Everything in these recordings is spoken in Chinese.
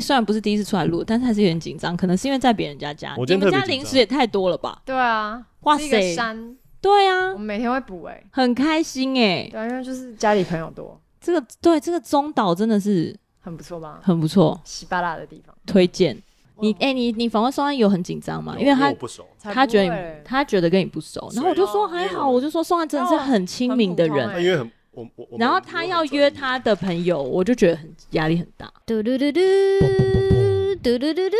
在虽然不是第一次出来录，但是还是有点紧张，可能是因为在别人家家。你们家零食也太多了吧？对啊，哇塞，山。对啊，我们每天会补哎、欸，很开心哎、欸。对，因为就是家里朋友多。这个对这个中岛真的是很不错吧？很不错，稀巴烂的地方，推荐。你哎、欸，你你访问宋安有很紧张吗？因为他不熟，他觉得他觉得跟你不熟，然后我就说还好，我就说宋安真的是很亲民的人。因为很我我。然后他要约他的朋友，我就觉得很压力很大。嘟嘟嘟嘟嘟嘟嘟嘟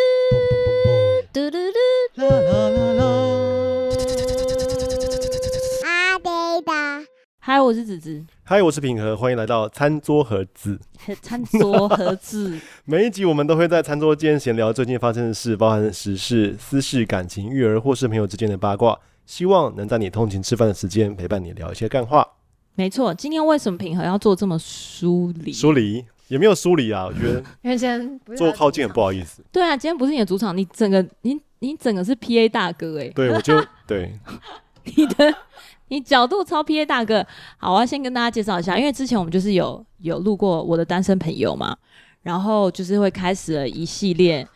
嘟嘟嘟啦啦啦啦。阿呆的，嗨，我是子子。嗨，我是平和，欢迎来到餐桌盒子。餐桌盒子，每一集我们都会在餐桌间闲聊最近发生的事，包含时事、私事、感情、育儿或是朋友之间的八卦，希望能在你通勤吃饭的时间陪伴你聊一些干话。没错，今天为什么平和要做这么疏离？疏离也没有疏离啊，我觉得因为先坐靠近很不好意思。对啊，今天不是你的主场，你整个你你整个是 P A 大哥哎、欸。对，我就 对你的。你角度超 P A 大哥，好，我要先跟大家介绍一下，因为之前我们就是有有录过我的单身朋友嘛，然后就是会开始了一系列，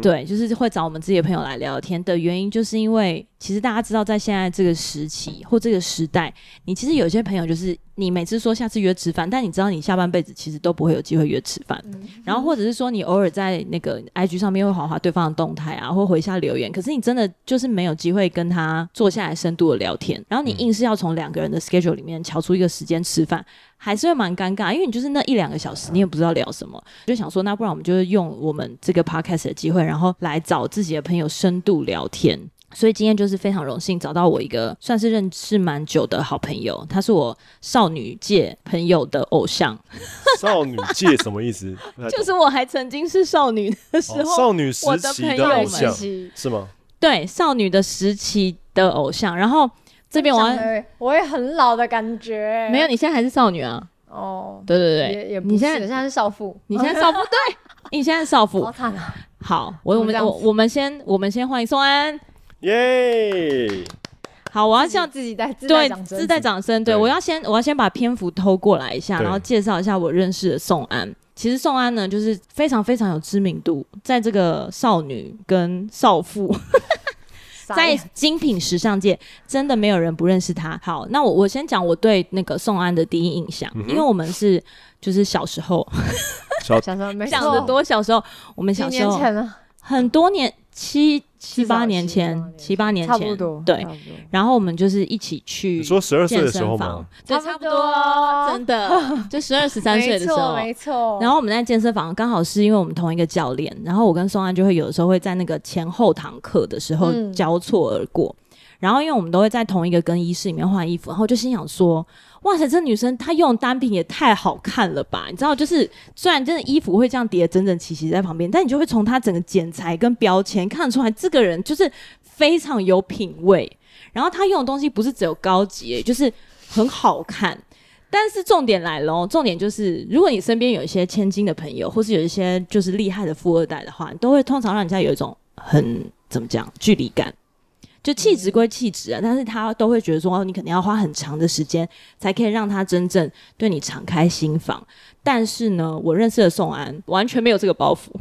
对，就是会找我们自己的朋友来聊天的原因，就是因为其实大家知道，在现在这个时期或这个时代，你其实有些朋友就是。你每次说下次约吃饭，但你知道你下半辈子其实都不会有机会约吃饭。嗯、然后或者是说你偶尔在那个 IG 上面会划划对方的动态啊，或回一下留言，可是你真的就是没有机会跟他坐下来深度的聊天。然后你硬是要从两个人的 schedule 里面瞧出一个时间吃饭，还是会蛮尴尬，因为你就是那一两个小时，你也不知道聊什么，就想说那不然我们就是用我们这个 podcast 的机会，然后来找自己的朋友深度聊天。所以今天就是非常荣幸找到我一个算是认识蛮久的好朋友，他是我少女界朋友的偶像。少女界什么意思？就是我还曾经是少女的时候，哦、少女时期的偶像是吗？对，少女的时期的偶像。然后这边我我也很老的感觉，没有，你现在还是少女啊？哦，对对对，也也不，你现在现在是少妇，你现在少妇，对，你现在是少妇，好惨啊！好，我我们我我们先我们先欢迎宋安。耶、yeah!！好，我要向自己带对自带掌声。对，我要先我要先把篇幅偷过来一下，然后介绍一下我认识的宋安。其实宋安呢，就是非常非常有知名度，在这个少女跟少妇，在精品时尚界，真的没有人不认识他。好，那我我先讲我对那个宋安的第一印象，嗯、因为我们是就是小时候，小时候没讲得多，小时候我们小时候很多年。七七八年前，七八年前，年前对，然后我们就是一起去。你说十二岁的时候吗？对，差不多，真的，就十二十三岁的时候，没错。然后我们在健身房，刚好是因为我们同一个教练，然后我跟宋安就会有的时候会在那个前后堂课的时候交错而过。嗯然后，因为我们都会在同一个更衣室里面换衣服，然后就心想说：“哇塞，这女生她用单品也太好看了吧！”你知道，就是虽然真的衣服会这样叠整整齐齐在旁边，但你就会从她整个剪裁跟标签看得出来，这个人就是非常有品味。然后她用的东西不是只有高级，就是很好看。但是重点来了，重点就是，如果你身边有一些千金的朋友，或是有一些就是厉害的富二代的话，你都会通常让人家有一种很怎么讲距离感。就气质归气质啊，但是他都会觉得说，哦你肯定要花很长的时间，才可以让他真正对你敞开心房。但是呢，我认识的宋安完全没有这个包袱，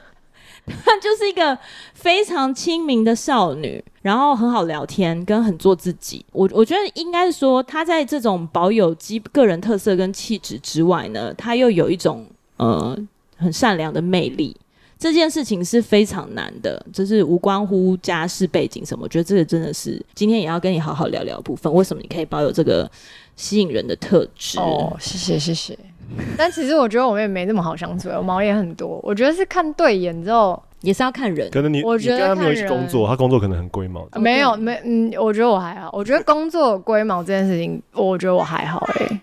她就是一个非常亲民的少女，然后很好聊天，跟很做自己。我我觉得应该是说，她在这种保有基个人特色跟气质之外呢，她又有一种呃很善良的魅力。这件事情是非常难的，就是无关乎家世背景什么。我觉得这个真的是今天也要跟你好好聊聊的部分。为什么你可以保有这个吸引人的特质？哦，谢谢谢谢。但其实我觉得我们也没那么好相处，我毛也很多。我觉得是看对眼之后，也是要看人。可能你我觉得他没有一起工作，他工作可能很龟毛。没有没嗯，我觉得我还好。我觉得工作龟毛这件事情，我觉得我还好哎、欸。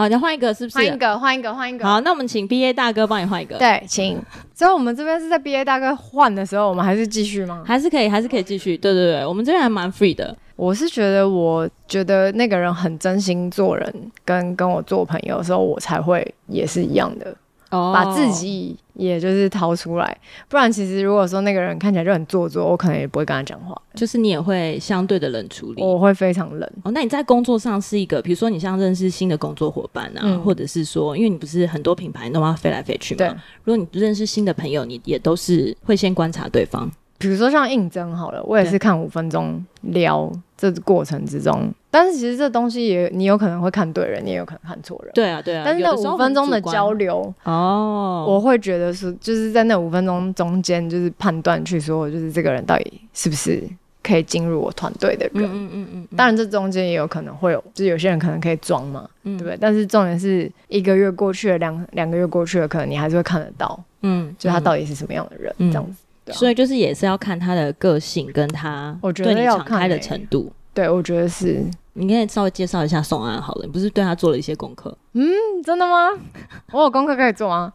好，再换一个是不是？换一个，换一个，换一个。好，那我们请 B A 大哥帮你换一个。对，请。所以我们这边是在 B A 大哥换的时候，我们还是继续吗？还是可以，还是可以继续。对对对，我们这边还蛮 free 的。我是觉得，我觉得那个人很真心做人，跟跟我做朋友的时候，我才会也是一样的，哦，把自己也就是掏出来，不然其实如果说那个人看起来就很做作，我可能也不会跟他讲话，就是你也会相对的冷处理，我会非常冷。哦，那你在工作上是一个，比如说你像认识新的工作伙伴啊，嗯、或者是说，因为你不是很多品牌都要飞来飞去嘛，对，如果你认识新的朋友，你也都是会先观察对方。比如说像应征好了，我也是看五分钟聊这过程之中，但是其实这东西也你有可能会看对人，你也有可能看错人。对啊，对啊。但是那五分钟的交流哦，我会觉得是就是在那五分钟中间，就是判断去说，就是这个人到底是不是可以进入我团队的人。嗯嗯嗯嗯。当然这中间也有可能会有，就是有些人可能可以装嘛，嗯、对不对？但是重点是一个月过去了，两两个月过去了，可能你还是会看得到，嗯，就他到底是什么样的人，嗯、这样子。所以就是也是要看他的个性跟他对你敞开的程度。对，我觉得是。你可以稍微介绍一下宋安好了，你不是对他做了一些功课？嗯，真的吗？我有功课可以做吗？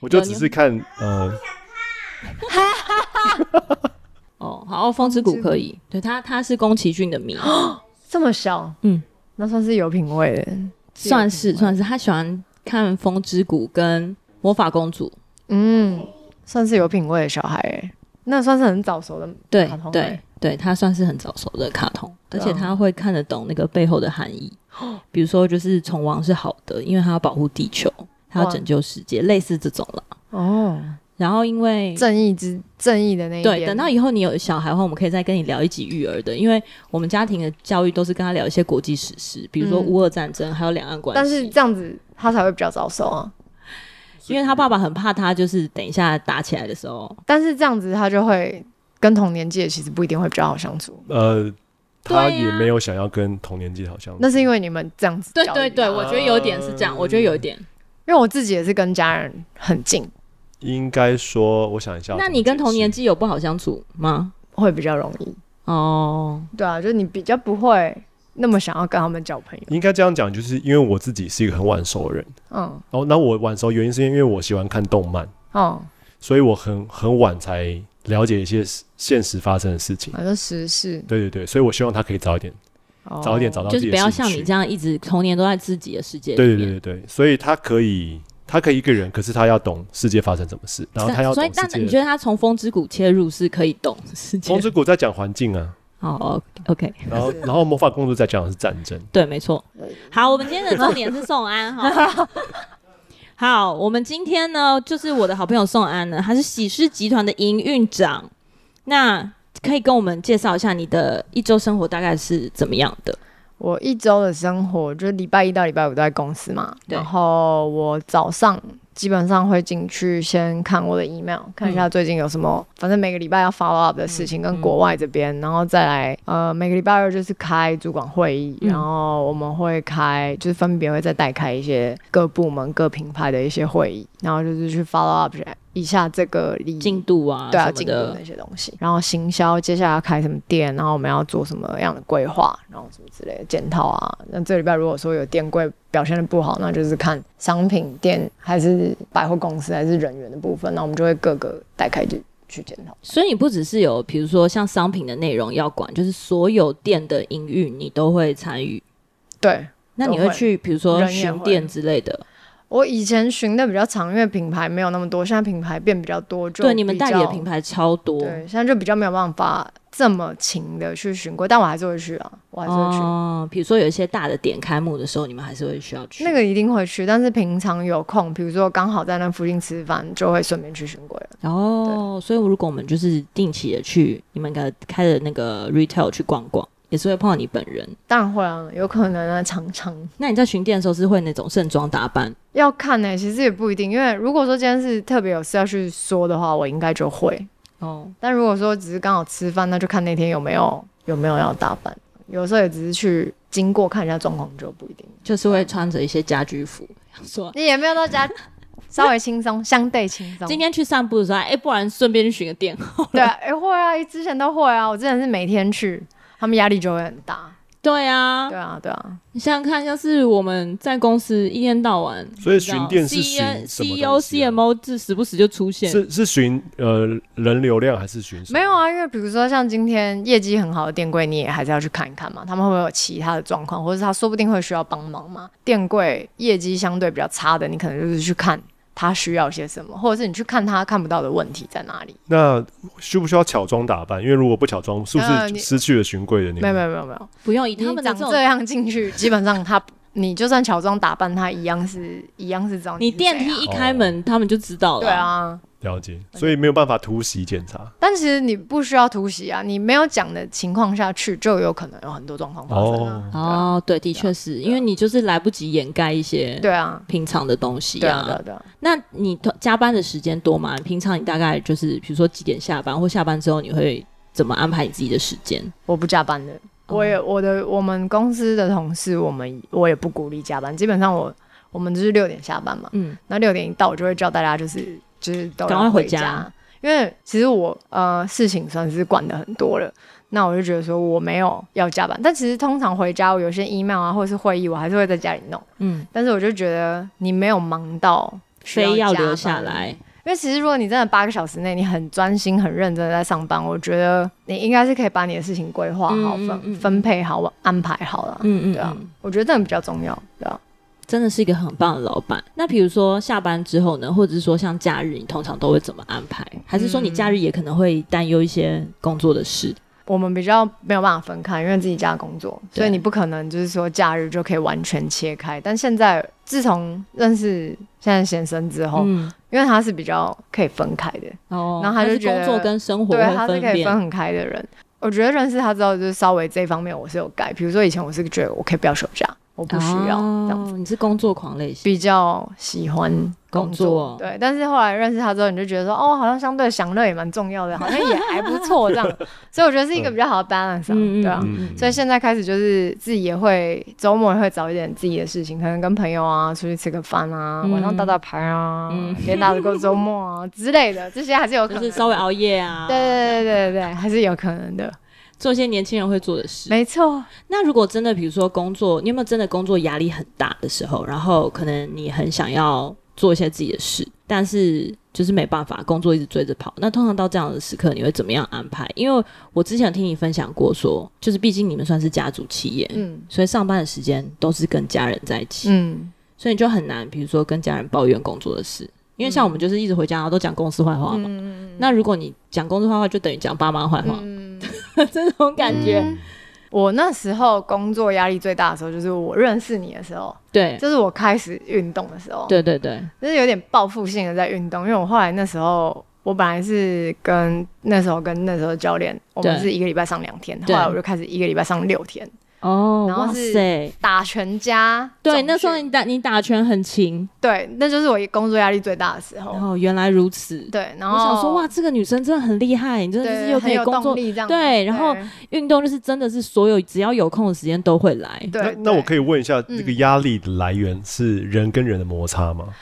我就只是看呃。哦，好，风之谷可以。对他，他是宫崎骏的迷。这么小，嗯，那算是有品味的，算是算是。他喜欢看风之谷跟魔法公主。嗯。算是有品味的小孩哎，那算是很早熟的卡通。对对对，他算是很早熟的卡通，而且他会看得懂那个背后的含义。比如说，就是虫王是好的，因为他要保护地球，他要拯救世界，类似这种了。哦。然后因为正义之正义的那一对，等到以后你有小孩的话，我们可以再跟你聊一集育儿的，因为我们家庭的教育都是跟他聊一些国际史事，比如说乌俄战争，还有两岸关系。但是这样子他才会比较早熟啊。因为他爸爸很怕他，就是等一下打起来的时候。但是这样子，他就会跟同年纪的其实不一定会比较好相处。呃，他也没有想要跟同年纪好相处。那是因为你们这样子。对对对，我觉得有点是这样。我觉得有一点，因为我自己也是跟家人很近。应该说，我想一下，那你跟同年纪有不好相处吗？会比较容易哦。对啊，就是你比较不会。那么想要跟他们交朋友，应该这样讲，就是因为我自己是一个很晚熟的人，嗯，然后那我晚熟原因是因为我喜欢看动漫，哦，所以我很很晚才了解一些现实发生的事情，很多时事，对对对，所以我希望他可以早一点，哦、早一点找到自己的，就是不要像你这样一直童年都在自己的世界里，对对对对，所以他可以，他可以一个人，可是他要懂世界发生什么事，然后他要懂，所以但你觉得他从风之谷切入是可以懂世界？风之谷在讲环境啊。哦，OK，然后，然后魔法公主在讲的是战争，对，没错。好，我们今天的重点是宋安哈。好，我们今天呢，就是我的好朋友宋安呢，他是喜诗集团的营运长。那可以跟我们介绍一下你的一周生活大概是怎么样的？我一周的生活就是礼拜一到礼拜五都在公司嘛，对然后我早上。基本上会进去先看我的 email，看一下最近有什么，嗯、反正每个礼拜要 follow up 的事情跟国外这边，嗯、然后再来呃每个礼拜二就是开主管会议，嗯、然后我们会开就是分别会再带开一些各部门各品牌的一些会议，然后就是去 follow up。一下这个进度啊，对啊，进度那些东西，然后行销接下来要开什么店，然后我们要做什么样的规划，然后什么之类的检讨啊。那这礼拜如果说有店柜表现的不好，那就是看商品店还是百货公司还是人员的部分，那我们就会各个带开就去检讨。所以你不只是有，比如说像商品的内容要管，就是所有店的营运你都会参与。对，那你会去比如说巡店之类的。我以前巡的比较长，因为品牌没有那么多，现在品牌变比较多，就对你们代理的品牌超多，对，现在就比较没有办法这么勤的去巡过，但我还是会去啊，我还是会去。哦，比如说有一些大的点开幕的时候，你们还是会需要去。那个一定会去，但是平常有空，比如说刚好在那附近吃饭，就会顺便去巡过了。哦，对所以如果我们就是定期的去你们开开的那个 retail 去逛逛。也是会碰到你本人，当然会啊，有可能啊，常常。那你在巡店的时候是会那种盛装打扮？要看呢、欸，其实也不一定，因为如果说今天是特别有事要去说的话，我应该就会哦。但如果说只是刚好吃饭，那就看那天有没有有没有要打扮。有时候也只是去经过看一下状况，就不一定。就是会穿着一些家居服，说你也没有到家，稍微轻松，相对轻松。今天去散步的时候，哎、欸，不然顺便去巡个店。对啊，哎、欸、会啊，之前都会啊，我之前是每天去。他们压力就会很大。对啊，对啊，对啊。你想想看，要是我们在公司一天到晚，所以巡店是巡 CEO、CMO 是时不时就出现。是是巡呃人流量还是巡？没有啊，因为比如说像今天业绩很好的店柜，你也还是要去看一看嘛。他们会不会有其他的状况，或者是他说不定会需要帮忙嘛？店柜业绩相对比较差的，你可能就是去看。他需要些什么，或者是你去看他看不到的问题在哪里。那需不需要乔装打扮？因为如果不乔装，是不是失去了寻贵的那个？没有没有没有没有，不用以他们长这样进去，基本上他。你就算乔装打扮，他一样是一样是这样。你电梯一开门，哦、他们就知道了。对啊，了解。所以没有办法突袭检查。但其实你不需要突袭啊，你没有讲的情况下去，就有可能有很多状况发生啊。哦，哦，对，的确是因为你就是来不及掩盖一些对啊平常的东西啊。对啊，对啊。那你加班的时间多吗？平常你大概就是比如说几点下班，或下班之后你会怎么安排你自己的时间？我不加班的。我也我的我们公司的同事，我们我也不鼓励加班。基本上我我们就是六点下班嘛，嗯，那六点一到，我就会叫大家就是就是都赶快回家，因为其实我呃事情算是管的很多了，那我就觉得说我没有要加班，但其实通常回家我有些 email 啊或者是会议，我还是会在家里弄，嗯，但是我就觉得你没有忙到非要留下来。因为其实，如果你真的八个小时内你很专心、很认真的在上班，我觉得你应该是可以把你的事情规划好、分、嗯嗯、分配好、安排好了。嗯嗯，对啊，我觉得这个比较重要，对啊，真的是一个很棒的老板。那比如说下班之后呢，或者是说像假日，你通常都会怎么安排？还是说你假日也可能会担忧一些工作的事？我们比较没有办法分开，因为自己家工作，所以你不可能就是说假日就可以完全切开。但现在自从认识现在先生之后，嗯，因为他是比较可以分开的，哦，然后他就觉得工作跟生活对他是可以分很开的人。我觉得认识他之后，就是稍微这方面我是有改。比如说以前我是觉得我可以不要休假。我不需要这样子，你是工作狂类型，比较喜欢工作，对。但是后来认识他之后，你就觉得说，哦，好像相对享乐也蛮重要的，好像也还不错这样。所以我觉得是一个比较好的 balance，对啊。所以现在开始就是自己也会周末也会找一点自己的事情，可能跟朋友啊出去吃个饭啊，晚上打打牌啊，连打个周末啊之类的，这些还是有可能，就是稍微熬夜啊，对对对对对，还是有可能的。做一些年轻人会做的事，没错。那如果真的，比如说工作，你有没有真的工作压力很大的时候，然后可能你很想要做一些自己的事，但是就是没办法，工作一直追着跑。那通常到这样的时刻，你会怎么样安排？因为我之前听你分享过说，说就是毕竟你们算是家族企业，嗯，所以上班的时间都是跟家人在一起，嗯，所以你就很难，比如说跟家人抱怨工作的事，因为像我们就是一直回家，然后都讲公司坏话嘛。嗯，那如果你讲公司坏话，就等于讲爸妈坏话。嗯 这种感觉、嗯，我那时候工作压力最大的时候，就是我认识你的时候，对，就是我开始运动的时候，对对对，就是有点报复性的在运动，因为我后来那时候，我本来是跟那时候跟那时候教练，我们是一个礼拜上两天，后来我就开始一个礼拜上六天。哦，然后是打拳加对，那时候你打你打拳很勤，对，那就是我工作压力最大的时候。哦，原来如此，对。然后我想说，哇，这个女生真的很厉害，你真的是又可以工作，对，然后运动就是真的是所有只要有空的时间都会来。对，那我可以问一下，这个压力的来源是人跟人的摩擦吗？嗯，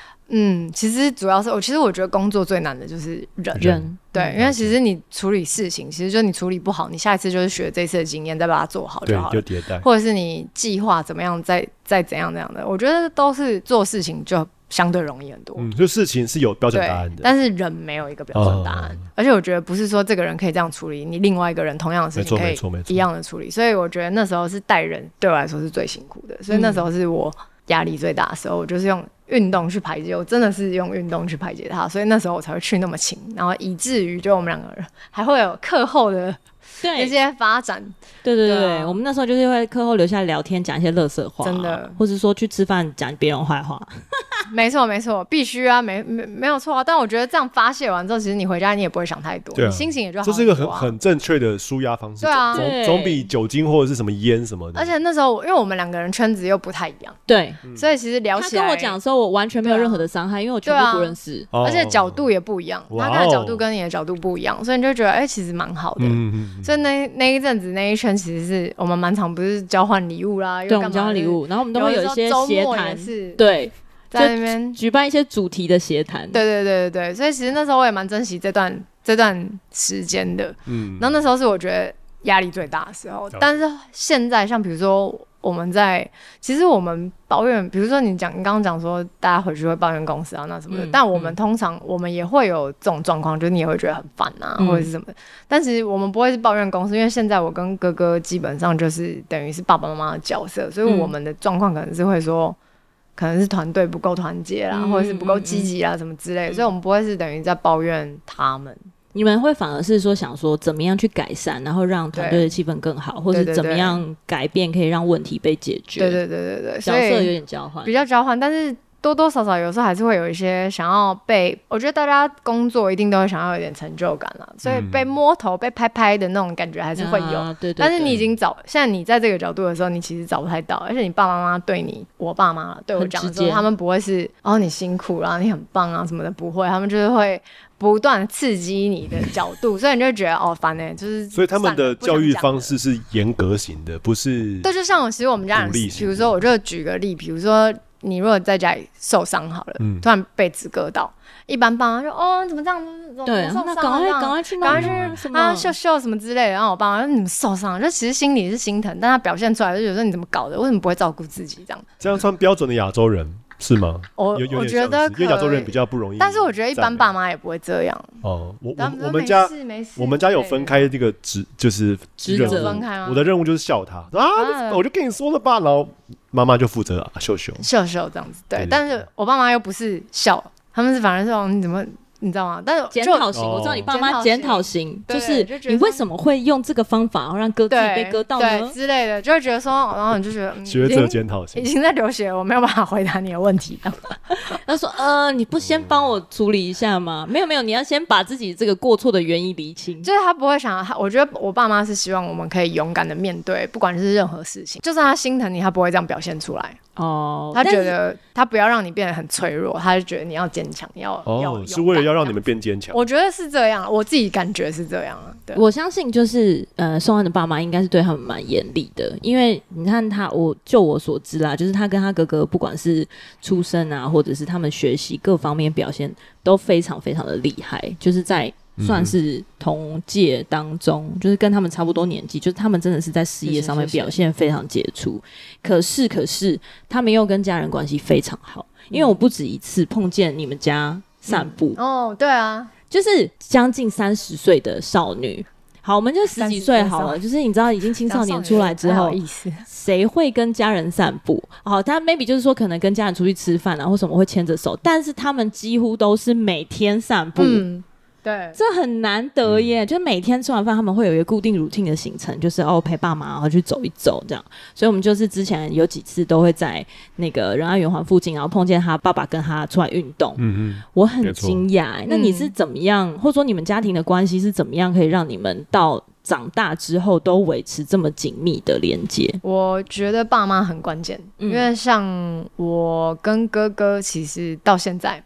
其实主要是我，其实我觉得工作最难的就是人，人。对，因为其实你处理事情，其实就你处理不好，你下一次就是学这次的经验，再把它做好就好了，就迭代，或者是你计划怎么样，再再怎样怎样的，我觉得都是做事情就相对容易很多。嗯，就事情是有标准答案的，但是人没有一个标准答案，而且我觉得不是说这个人可以这样处理，你另外一个人同样的事情可以一样的处理，所以我觉得那时候是带人对我来说是最辛苦的，所以那时候是我压力最大的时候，我就是用。运动去排解，我真的是用运动去排解它，所以那时候我才会去那么勤，然后以至于就我们两个人还会有课后的那些发展。对对对，我们那时候就是会课后留下来聊天，讲一些乐色话，真的，或者说去吃饭讲别人坏话。没错没错，必须啊，没没没有错啊。但我觉得这样发泄完之后，其实你回家你也不会想太多，心情也就好，啊。这是一个很很正确的舒压方式，对啊，总总比酒精或者是什么烟什么的。而且那时候，因为我们两个人圈子又不太一样，对，嗯、所以其实聊起来，他跟我讲的时候，我完全没有任何的伤害，啊，因为我全部不认识，啊，而且角度也不一样，他看的角度跟你的角度不一样，所以你就觉得哎，欸，其实蛮好的。嗯嗯嗯，所以那那一阵子那一圈其实是我们蛮常不是交换礼物啦，对，我们交换礼物，然后我们都会有一些闲谈，对。在那边举办一些主题的协谈，对对对对对，所以其实那时候我也蛮珍惜这段这段时间的，嗯，然后那时候是我觉得压力最大的时候，嗯、但是现在像比如说我们在，其实我们抱怨，比如说你讲你刚刚讲说大家回去会抱怨公司啊那什么的，嗯、但我们通常我们也会有这种状况，就是你也会觉得很烦啊、嗯、或者是什么。的，但是我们不会是抱怨公司，因为现在我跟哥哥基本上就是等于是爸爸妈妈的角色，所以我们的状况可能是会说。可能是团队不够团结啦，嗯、或者是不够积极啦，什么之类所以我们不会是等于在抱怨他们。你们会反而是说想说怎么样去改善，然后让团队的气氛更好，或者怎么样改变可以让问题被解决？对对对对对，角色有点交换，比较交换，但是。多多少少有时候还是会有一些想要被，我觉得大家工作一定都会想要有点成就感了，所以被摸头、被拍拍的那种感觉还是会有。啊、对，对，对。但是你已经找，现在你在这个角度的时候，你其实找不太到，而且你爸爸妈妈对你，我爸妈对我讲的时候，他们不会是哦你辛苦了，你很棒啊什么的，不会，他们就是会不断刺激你的角度，所以你就觉得哦烦呢，就是。所以他们的教育方式是严格型的，不是。对，就像我其实我们家人，比如说我就举个例，比如说。你如果在家里受伤好了，嗯、突然被子割到，一般爸妈说哦，怎么这样？对，那赶快赶快去，赶快去啊秀秀什么之类的。然后我爸妈说你们受伤？就其实心里是心疼，但他表现出来就有时候你怎么搞的？为什么不会照顾自己这样？这样算标准的亚洲人是吗？我我觉得因为亚洲人比较不容易，但是我觉得一般爸妈也不会这样。哦，我我我们家我们家有分开这个职，就是职责分开吗？我的任务就是笑他啊，我就跟你说了吧，然后。妈妈就负责秀秀秀秀这样子，对。但是我爸妈又不是笑，他们是反而是说你怎么你知道吗？但是检讨型，我知道你爸妈检讨型，就是你为什么会用这个方法，然后让割自己被割到呢之类的，就会觉得说，然后你就觉得学者检讨型已经在流血，我没有办法回答你的问题。他说：“呃，你不先帮我处理一下吗？没有没有，你要先把自己这个过错的原因理清。”就是他不会想，他我觉得我爸妈是希望我们可以勇敢的面对，不管是任何事情，就算他心疼你，他不会这样表现出来。哦，他觉得他不要让你变得很脆弱，他就觉得你要坚强，要哦，是为了要让你们变坚强。我觉得是这样，我自己感觉是这样啊。对，我相信就是呃，宋安的爸妈应该是对他们蛮严厉的，因为你看他，我就我所知啦，就是他跟他哥哥不管是出生啊，或者是他们学习各方面表现都非常非常的厉害，就是在。算是同届当中，嗯、就是跟他们差不多年纪，就是他们真的是在事业上面表现非常杰出。可是，可是他们又跟家人关系非常好，嗯、因为我不止一次碰见你们家散步。嗯、哦，对啊，就是将近三十岁的少女。好，我们就十几岁好了，就是你知道，已经青少年出来之后，谁会跟家人散步？好，他 maybe 就是说，可能跟家人出去吃饭啊，或什么会牵着手，但是他们几乎都是每天散步。嗯对，这很难得耶！嗯、就每天吃完饭，他们会有一个固定 routine 的行程，就是哦陪爸妈，然后去走一走这样。所以，我们就是之前有几次都会在那个仁爱圆环附近，然后碰见他爸爸跟他出来运动。嗯嗯，我很惊讶。错那你是怎么样，嗯、或者说你们家庭的关系是怎么样，可以让你们到长大之后都维持这么紧密的连接？我觉得爸妈很关键，嗯、因为像我跟哥哥，其实到现在。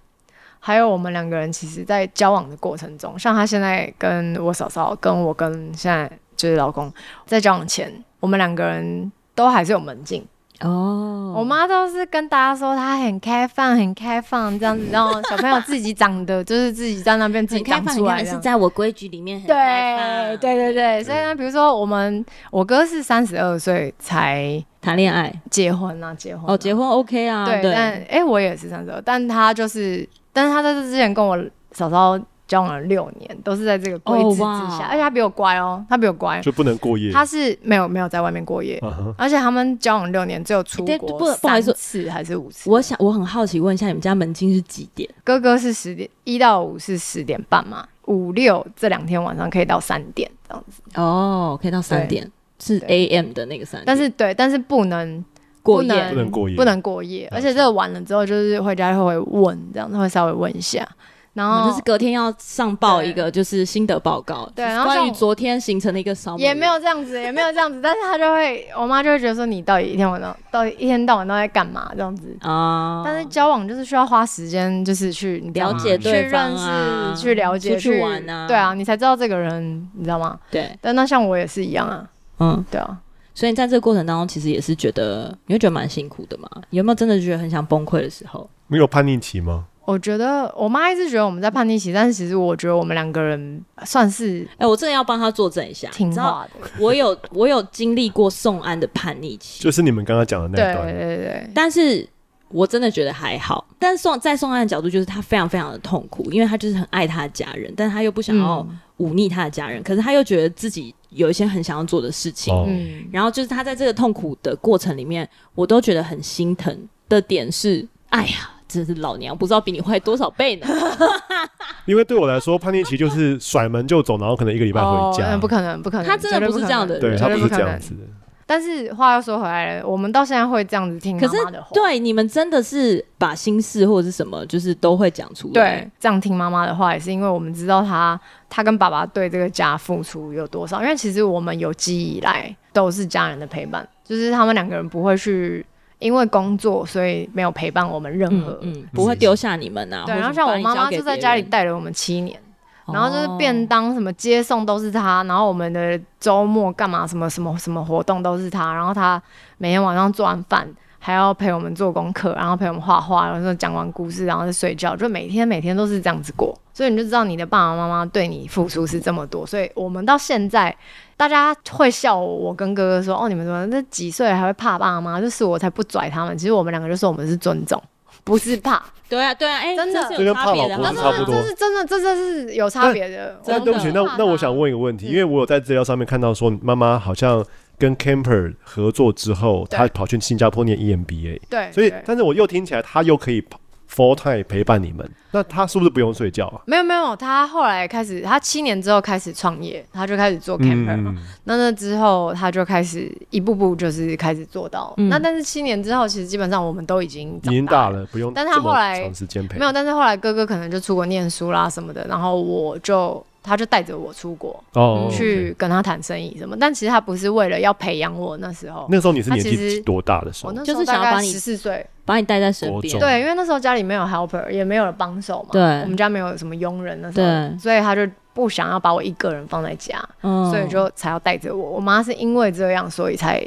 还有我们两个人，其实，在交往的过程中，像他现在跟我嫂嫂，跟我跟现在就是老公，在交往前，我们两个人都还是有门禁哦。我妈都是跟大家说她很开放，很开放这样子，然后小朋友自己长的就是自己在那边自己长出来，是在我规矩里面很开放。对对对对，所以呢，比如说我们，我哥是三十二岁才谈恋爱、结婚啊，结婚哦，结婚 OK 啊，对，但哎，我也是三十二，但他就是。但是他在这之前跟我嫂嫂交往了六年，都是在这个规制之下，oh, wow. 而且他比我乖哦，他比我乖，就不能过夜。他是没有没有在外面过夜，uh huh. 而且他们交往六年，只有出国三次还是五次？我想我很好奇，问一下你们家门禁是几点？哥哥是十点，一到五是十点半嘛，五六这两天晚上可以到三点这样子。哦，oh, 可以到三点，是 AM 的那个三点，但是对，但是不能。过夜。不能过夜，不能过夜，而且这个完了之后，就是回家会问，这样子会稍微问一下，然后就是隔天要上报一个就是心得报告，对，然后关于昨天形成的一个扫也没有这样子，也没有这样子，但是他就会，我妈就会觉得说你到底一天晚上到底一天到晚都在干嘛这样子。啊？但是交往就是需要花时间，就是去了解对方啊，去了解去玩啊，对啊，你才知道这个人，你知道吗？对，但那像我也是一样啊，嗯，对啊。所以在这个过程当中，其实也是觉得你会觉得蛮辛苦的嘛？有没有真的觉得很想崩溃的时候？没有叛逆期吗？我觉得我妈一直觉得我们在叛逆期，但是其实我觉得我们两个人算是……哎、欸，我真的要帮她作证一下，听话的。我有我有经历过宋安的叛逆期，就是你们刚刚讲的那段。对对对。但是我真的觉得还好。但宋在宋安的角度，就是他非常非常的痛苦，因为他就是很爱他的家人，但他又不想要忤逆他的家人，嗯、可是他又觉得自己。有一些很想要做的事情，嗯，然后就是他在这个痛苦的过程里面，我都觉得很心疼的点是，哎呀，真是老娘不知道比你坏多少倍呢。因为对我来说，叛逆期就是甩门就走，然后可能一个礼拜回家。哦、不可能，不可能，他真的不是这样的人，对，他不是这样子的。但是话又说回来了，我们到现在会这样子听妈妈的话。对，你们真的是把心事或者是什么，就是都会讲出来。对，这样听妈妈的话，也是因为我们知道她她跟爸爸对这个家付出有多少。因为其实我们有记忆以来都是家人的陪伴，就是他们两个人不会去因为工作所以没有陪伴我们任何，嗯，嗯，不会丢下你们啊。对，然后像我妈妈就在家里带了我们七年。然后就是便当什么接送都是他，然后我们的周末干嘛什么什么什么活动都是他，然后他每天晚上做完饭还要陪我们做功课，然后陪我们画画，然后讲完故事然后就睡觉，就每天每天都是这样子过，所以你就知道你的爸爸妈妈对你付出是这么多，所以我们到现在大家会笑我，我跟哥哥说哦，你们怎么那几岁还会怕爸妈？就是我才不拽他们，其实我们两个就说我们是尊重。不是怕，对啊，对啊，哎，真的。这跟怕老婆是，差不多，这是真的，这这是有差别的。但对不起，那那我想问一个问题，因为我有在资料上面看到说，妈妈好像跟 Camper 合作之后，她跑去新加坡念 EMBA，对，所以，但是我又听起来，她又可以跑。Full time 陪伴你们，那他是不是不用睡觉啊？没有没有，他后来开始，他七年之后开始创业，他就开始做 camper 嘛。嗯、那那之后他就开始一步步就是开始做到。嗯、那但是七年之后，其实基本上我们都已经已经大了，不用。但他后来长时间陪，没有。但是后来哥哥可能就出国念书啦什么的，然后我就。他就带着我出国，哦，去跟他谈生意什么。但其实他不是为了要培养我，那时候。那时候你是年纪多大的时候？我那时候大概十四岁，把你带在身边。对，因为那时候家里没有 helper，也没有帮手嘛。对，我们家没有什么佣人那时候，所以他就不想要把我一个人放在家，所以就才要带着我。我妈是因为这样，所以才。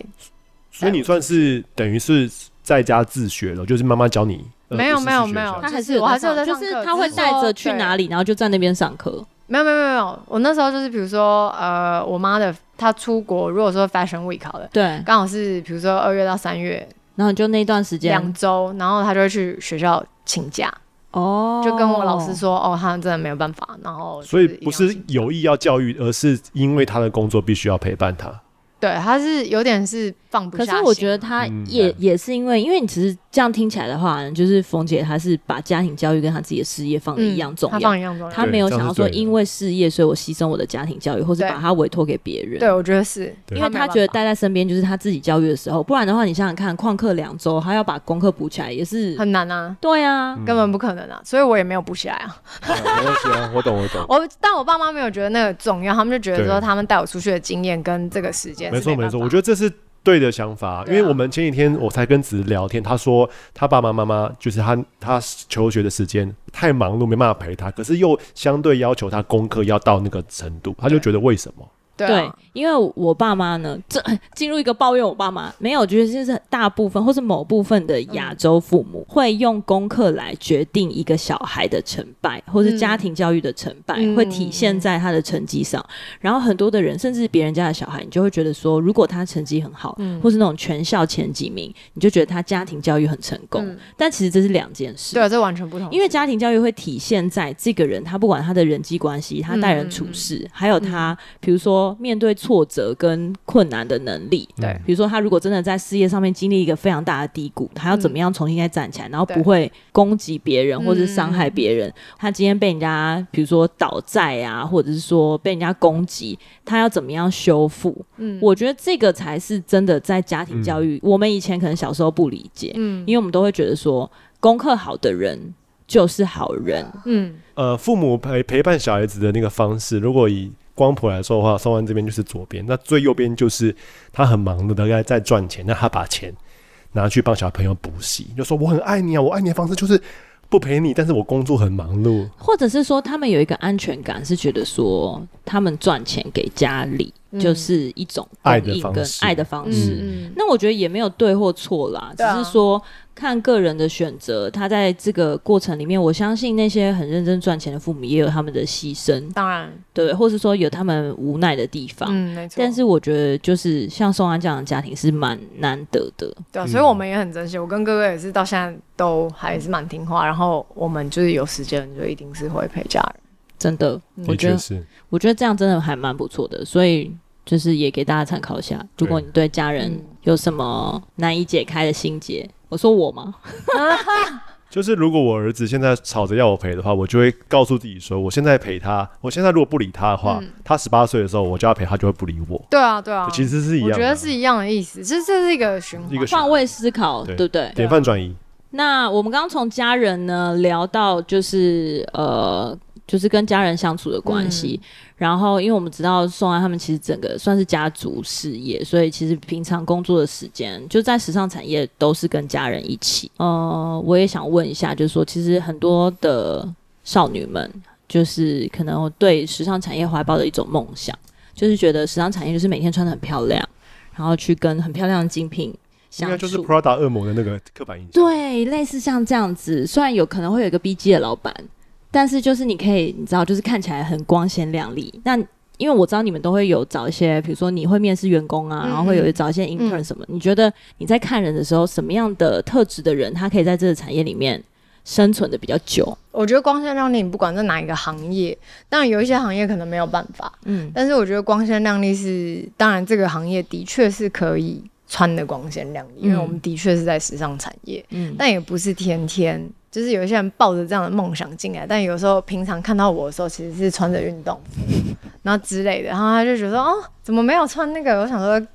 所以你算是等于是在家自学了，就是妈妈教你？没有没有没有，他还是我还是有在上课，就是他会带着去哪里，然后就在那边上课。没有没有没有没有，我那时候就是比如说，呃，我妈的她出国，如果说 Fashion Week 好了，对，刚好是比如说二月到三月，然后就那段时间。两周，然后她就会去学校请假，哦，就跟我老师说，哦，她真的没有办法，然后所以不是有意要教育，而是因为她的工作必须要陪伴她。对，她是有点是放不下。可是我觉得他也、嗯、也是因为，因为你其实这样听起来的话，就是冯姐她是把家庭教育跟她自己的事业放的一样重要，嗯、她没有想要说因为事业，所以我牺牲我的家庭教育，或是把它委托给别人。对，我觉得是，因为她觉得待在身边就是她自己教育的时候，不然的话，你想想看，旷课两周，她要把功课补起来也是很难啊。对啊，根本不可能啊，所以我也没有补起来啊。没关系啊，我懂我懂。我但我爸妈没有觉得那个重要，他们就觉得说他们带我出去的经验跟这个时间没错没错，我觉得。这是对的想法，因为我们前几天我才跟子聊天，他说他爸爸妈妈就是他他求学的时间太忙碌，没办法陪他，可是又相对要求他功课要到那个程度，他就觉得为什么？对，对，因为我爸妈呢，这 进入一个抱怨，我爸妈没有，觉得就是大部分或是某部分的亚洲父母会用功课来决定一个小孩的成败，或是家庭教育的成败，嗯、会体现在他的成绩上。嗯、然后很多的人，甚至别人家的小孩，你就会觉得说，如果他成绩很好，嗯、或是那种全校前几名，你就觉得他家庭教育很成功。嗯、但其实这是两件事，对啊，这完全不同。因为家庭教育会体现在这个人，他不管他的人际关系，他待人处事，嗯、还有他，比如说。面对挫折跟困难的能力，对，比如说他如果真的在事业上面经历一个非常大的低谷，他要怎么样重新再站起来，然后不会攻击别人或者是伤害别人？他今天被人家比如说倒债啊，或者是说被人家攻击，他要怎么样修复？嗯，我觉得这个才是真的在家庭教育。我们以前可能小时候不理解，嗯，因为我们都会觉得说功课好的人就是好人，嗯，呃，父母陪陪伴小孩子的那个方式，如果以光谱来说的话，松安这边就是左边，那最右边就是他很忙的，大概在赚钱，那他把钱拿去帮小朋友补习，就说我很爱你啊，我爱你的方式就是不陪你，但是我工作很忙碌，或者是说他们有一个安全感，是觉得说他们赚钱给家里。就是一种爱的方式，爱的方式。嗯、那我觉得也没有对或错啦，嗯、只是说看个人的选择。他在这个过程里面，我相信那些很认真赚钱的父母也有他们的牺牲，当然，对，或是说有他们无奈的地方。嗯，没错。但是我觉得，就是像宋安这样的家庭是蛮难得的。对啊，所以我们也很珍惜。我跟哥哥也是到现在都还是蛮听话。然后我们就是有时间就一定是会陪家人。真的，我觉得是，我觉得这样真的还蛮不错的。所以。就是也给大家参考一下。如果你对家人有什么难以解开的心结，我说我吗？就是如果我儿子现在吵着要我陪的话，我就会告诉自己说，我现在陪他，我现在如果不理他的话，嗯、他十八岁的时候我就要陪他，就会不理我。对啊，对啊，其实是一样的，我觉得是一样的意思，这这是一个循环，换位思考，对，对不对？典范转移。那我们刚刚从家人呢聊到，就是呃。就是跟家人相处的关系，嗯、然后因为我们知道宋安他们其实整个算是家族事业，所以其实平常工作的时间就在时尚产业都是跟家人一起。呃，我也想问一下，就是说，其实很多的少女们，就是可能对时尚产业怀抱的一种梦想，就是觉得时尚产业就是每天穿的很漂亮，然后去跟很漂亮的精品相处，应该就是 Prada 恶魔的那个刻板印象。对，类似像这样子，虽然有可能会有一个 BG 的老板。但是就是你可以，你知道，就是看起来很光鲜亮丽。那因为我知道你们都会有找一些，比如说你会面试员工啊，嗯、然后会有找一些 intern 什么。嗯、你觉得你在看人的时候，什么样的特质的人，他可以在这个产业里面生存的比较久？我觉得光鲜亮丽，你不管在哪一个行业，当然有一些行业可能没有办法，嗯，但是我觉得光鲜亮丽是，当然这个行业的确是可以穿的光鲜亮丽，嗯、因为我们的确是在时尚产业，嗯，但也不是天天。就是有一些人抱着这样的梦想进来，但有时候平常看到我的时候，其实是穿着运动服，然后之类的，然后他就觉得说，哦，怎么没有穿那个？我想说。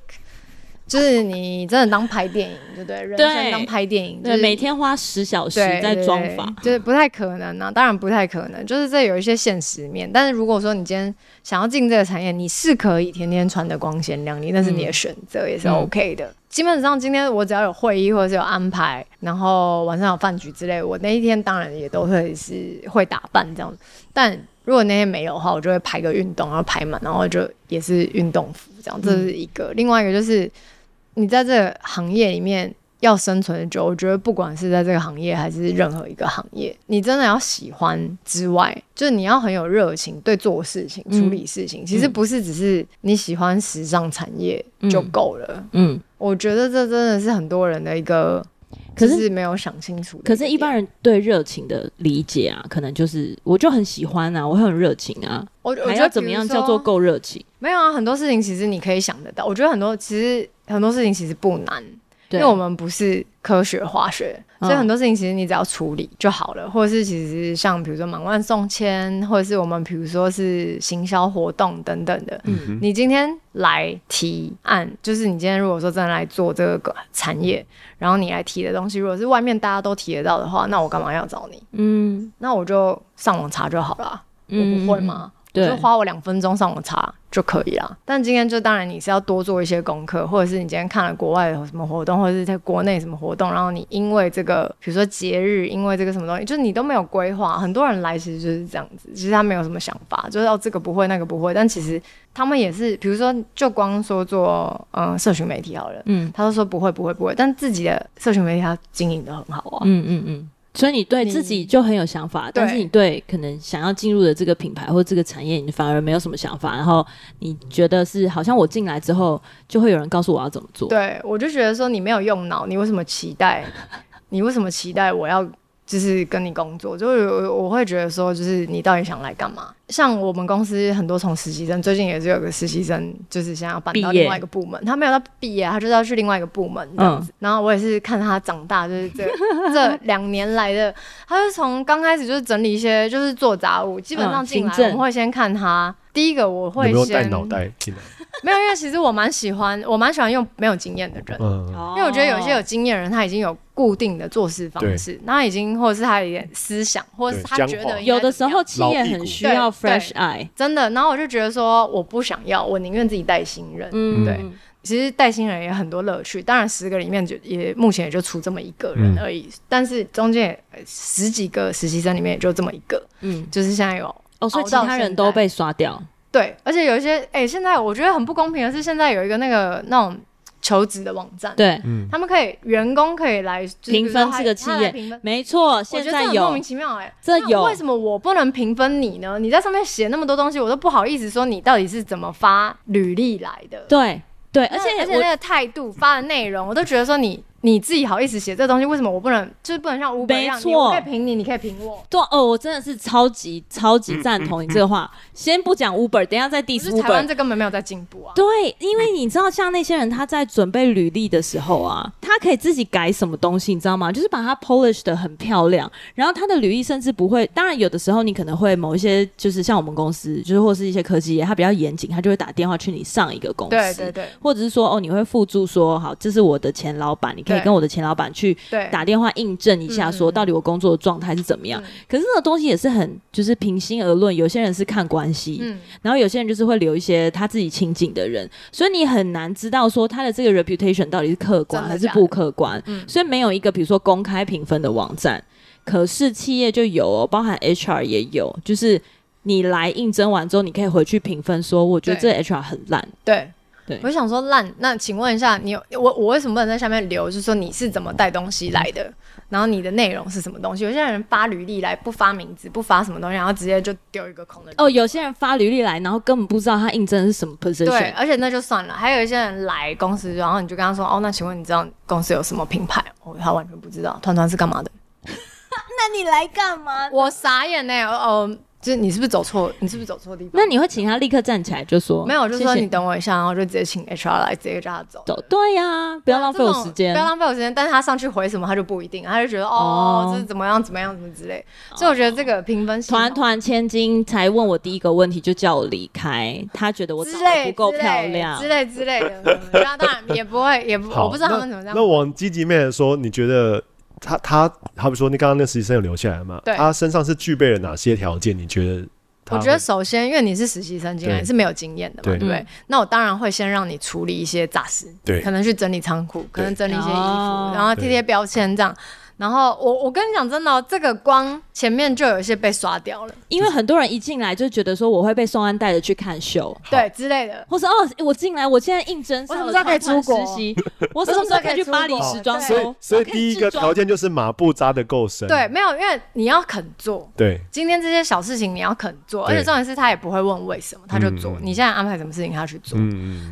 就是你真的当拍电影，对不对？人生当拍电影，对，每天花十小时在妆发，就是不太可能啊。当然不太可能，就是这有一些现实面。但是如果说你今天想要进这个产业，你是可以天天穿的光鲜亮丽，那是你的选择，也是 OK 的。基本上今天我只要有会议或者是有安排，然后晚上有饭局之类，我那一天当然也都会是会打扮这样。但如果那天没有的话，我就会排个运动，然后排满，然后就也是运动服这样。这是一个，另外一个就是。你在这个行业里面要生存的久，我觉得不管是在这个行业还是任何一个行业，你真的要喜欢之外，就是你要很有热情，对做事情、处理事情，嗯、其实不是只是你喜欢时尚产业就够了。嗯，我觉得这真的是很多人的一个，可是没有想清楚。可是，一般人对热情的理解啊，可能就是我就很喜欢啊，我很热情啊。我我觉得怎么样叫做够热情？没有啊，很多事情其实你可以想得到。我觉得很多其实。很多事情其实不难，对因为我们不是科学化学，哦、所以很多事情其实你只要处理就好了。或者是其实像比如说满万送签，或者是我们比如说是行销活动等等的。你今天来提案，就是你今天如果说真的来做这个产业，然后你来提的东西，如果是外面大家都提得到的话，那我干嘛要找你？嗯，那我就上网查就好了。嗯、我不会吗？对就花我两分钟上网查就可以了。但今天就当然你是要多做一些功课，或者是你今天看了国外有什么活动，或者是在国内什么活动，然后你因为这个，比如说节日，因为这个什么东西，就是你都没有规划。很多人来其实就是这样子，其实他没有什么想法，就是哦这个不会那个不会。但其实他们也是，比如说就光说做嗯社群媒体好了，嗯，他都说不会不会不会，但自己的社群媒体他经营的很好啊，嗯嗯嗯。所以你对自己就很有想法，但是你对可能想要进入的这个品牌或这个产业，你反而没有什么想法。然后你觉得是好像我进来之后，就会有人告诉我要怎么做。对，我就觉得说你没有用脑，你为什么期待？你为什么期待我要？就是跟你工作，就是我会觉得说，就是你到底想来干嘛？像我们公司很多从实习生，最近也是有个实习生，就是想要搬到另外一个部门，他没有到毕业，他就是要去另外一个部门这样子。嗯、然后我也是看他长大，就是这 这两年来的，他是从刚开始就是整理一些，就是做杂物，基本上进来我们会先看他。第一个我会先带脑袋进来。没有，因为其实我蛮喜欢，我蛮喜欢用没有经验的人，嗯、因为我觉得有些有经验的人，他已经有固定的做事方式，对。那已经或者是他有点思想，或者是他觉得有的时候企业很需要 fresh eye，真的。然后我就觉得说，我不想要，我宁愿自己带新人。嗯，对。其实带新人也很多乐趣，当然十个里面就也目前也就出这么一个人而已，嗯、但是中间十几个实习生里面也就这么一个，嗯，就是现在有哦，所以其他人都被刷掉。对，而且有一些哎、欸，现在我觉得很不公平的是，现在有一个那个那种求职的网站，对，他们可以员工可以来评分这个企业，没错，现在有。莫名其妙哎、欸，这有。为什么我不能评分你呢？你在上面写那么多东西，我都不好意思说你到底是怎么发履历来的，对。对，而且而且那个态度发的内容，我都觉得说你你自己好意思写这东西，为什么我不能？就是不能像 Uber 一样，没错，我可以评你，你可以评我。对哦，我真的是超级超级赞同你这个话。先不讲 Uber，等一下再 diss Uber。台湾这根本没有在进步啊。对，因为你知道，像那些人他在准备履历的时候啊，他可以自己改什么东西，你知道吗？就是把它 polish 的很漂亮，然后他的履历甚至不会。当然，有的时候你可能会某一些，就是像我们公司，就是或是一些科技业，他比较严谨，他就会打电话去你上一个公司，对对对，或者是说哦，你会附注说，好，这是我的前老板，你可以跟我的前老板。去打电话印证一下，说到底我工作的状态是怎么样？可是这个东西也是很，就是平心而论，有些人是看关系，嗯、然后有些人就是会留一些他自己亲近的人，所以你很难知道说他的这个 reputation 到底是客观还是不客观。嗯、所以没有一个比如说公开评分的网站，可是企业就有哦，包含 HR 也有，就是你来应征完之后，你可以回去评分，说我觉得这 HR 很烂，对。对我想说烂，那请问一下，你有我我为什么不能在下面留？就是说你是怎么带东西来的，然后你的内容是什么东西？有些人发履历来不发名字，不发什么东西，然后直接就丢一个空的。哦，有些人发履历来，然后根本不知道他应征的是什么 position。对，而且那就算了，还有一些人来公司，然后你就跟他说：“哦，那请问你知道公司有什么品牌？”哦，他完全不知道。团团是干嘛的？那你来干嘛？我傻眼呢、欸。哦。哦就是你是不是走错？你是不是走错地方？那你会请他立刻站起来就说？没有，就是说你等我一下，然后就直接请 HR 来，直接叫他走。走，对呀，不要浪费我时间，不要浪费我时间。但是他上去回什么，他就不一定，他就觉得哦，这是怎么样怎么样怎么之类。所以我觉得这个评分团团千金才问我第一个问题就叫我离开，他觉得我长得不够漂亮之类之类的。那当然也不会，也不我不知道他们怎么这样。那往积极面说，你觉得？他他，好比说，你刚刚那实习生有留下来吗？对，他身上是具备了哪些条件？你觉得？我觉得首先，因为你是实习生进来，是没有经验的嘛，对不对？那我当然会先让你处理一些杂事，对，可能去整理仓库，可能整理一些衣服，然后贴贴标签这样。然后我我跟你讲真的，这个光前面就有一些被刷掉了，因为很多人一进来就觉得说我会被宋安带着去看秀，对之类的，或是哦，我进来我现在应征，我什么时候可以出国实习？我什么时候可以去巴黎时装周？所以第一个条件就是马步扎的够深。对，没有，因为你要肯做。对，今天这些小事情你要肯做，而且重点是他也不会问为什么，他就做。你现在安排什么事情他去做，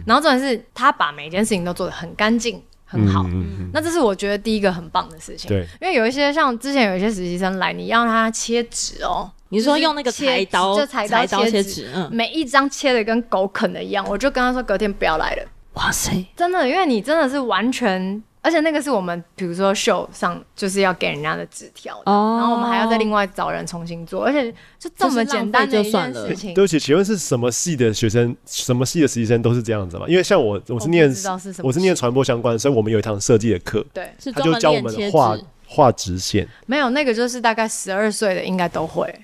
然后重点是他把每一件事情都做得很干净。很好，嗯、那这是我觉得第一个很棒的事情。对，因为有一些像之前有一些实习生来，你要他切纸哦，你说用那个裁刀，就裁刀切纸，嗯，每一张切的跟狗啃的一样，我就跟他说隔天不要来了。哇塞，真的，因为你真的是完全。而且那个是我们，比如说秀上就是要给人家的纸条，哦，然后我们还要再另外找人重新做，而且就这么简单的一件事情。对不起，请问是什么系的学生，什么系的实习生都是这样子吗？因为像我，我是念，我是念传播相关，所以我们有一堂设计的课，对，他就教我们画画直线。没有那个，就是大概十二岁的应该都会。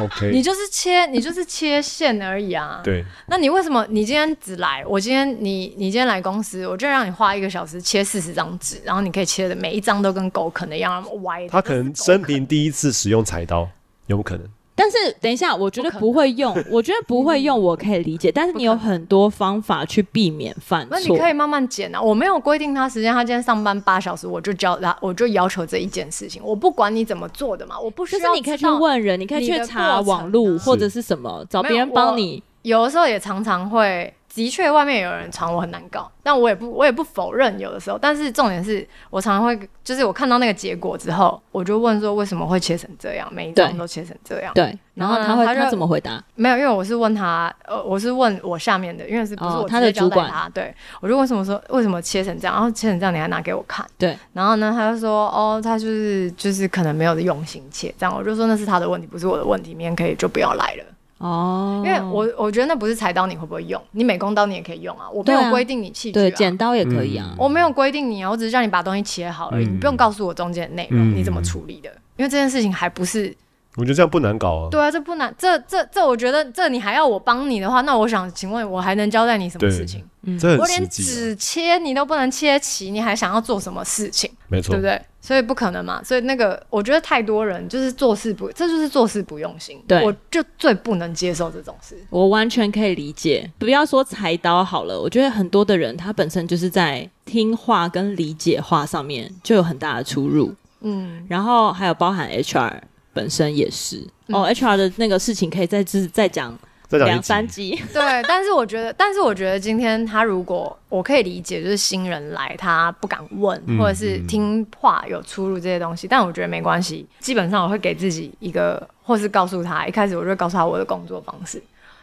OK，你就是切，你就是切线而已啊。对。那你为什么你今天只来？我今天你你今天来公司，我就让你花一个小时切四十张纸，然后你可以切的每一张都跟狗啃的一样歪。他可能生平第一次使用柴刀，有没有可能？但是等一下，我觉得不会用，我觉得不会用，我可以理解。但是你有很多方法去避免犯错。那你可以慢慢减啊，我没有规定他时间，他今天上班八小时，我就教他，我就要求这一件事情，我不管你怎么做的嘛，我不需要。就是你可以去问人，你可以去查网络或者是什么，找别人帮你。有的时候也常常会。的确，外面有人传我很难搞，但我也不，我也不否认有的时候。但是重点是我常常会，就是我看到那个结果之后，我就问说为什么会切成这样，每一张都切成这样。对，然后他会他怎么回答？没有，因为我是问他，呃，我是问我下面的，因为是不是我他的主管？对，我就问什么说为什么切成这样，然后切成这样你还拿给我看？对，然后呢，他就说哦，他就是就是可能没有用心切，这样我就说那是他的问题，不是我的问题，明天可以就不要来了。哦，因为我我觉得那不是裁刀，你会不会用？你美工刀你也可以用啊，我没有规定你器具啊，对，剪刀也可以啊，我没有规定你啊，我只是叫你把东西切好而已，你不用告诉我中间的内容，你怎么处理的，因为这件事情还不是。我觉得这样不难搞啊。对啊，这不难，这这这，我觉得这你还要我帮你的话，那我想请问，我还能交代你什么事情？嗯，我连纸切你都不能切齐，你还想要做什么事情？没错，对不对？所以不可能嘛。所以那个，我觉得太多人就是做事不，这就是做事不用心。对，我就最不能接受这种事。我完全可以理解。不要说裁刀好了，我觉得很多的人他本身就是在听话跟理解话上面就有很大的出入。嗯，然后还有包含 HR。本身也是、嗯、哦，HR 的那个事情可以再再再讲两三集。对，但是我觉得，但是我觉得今天他如果我可以理解，就是新人来他不敢问，嗯、或者是听话有出入这些东西，但我觉得没关系。基本上我会给自己一个，或是告诉他，一开始我就会告诉他我的工作方式。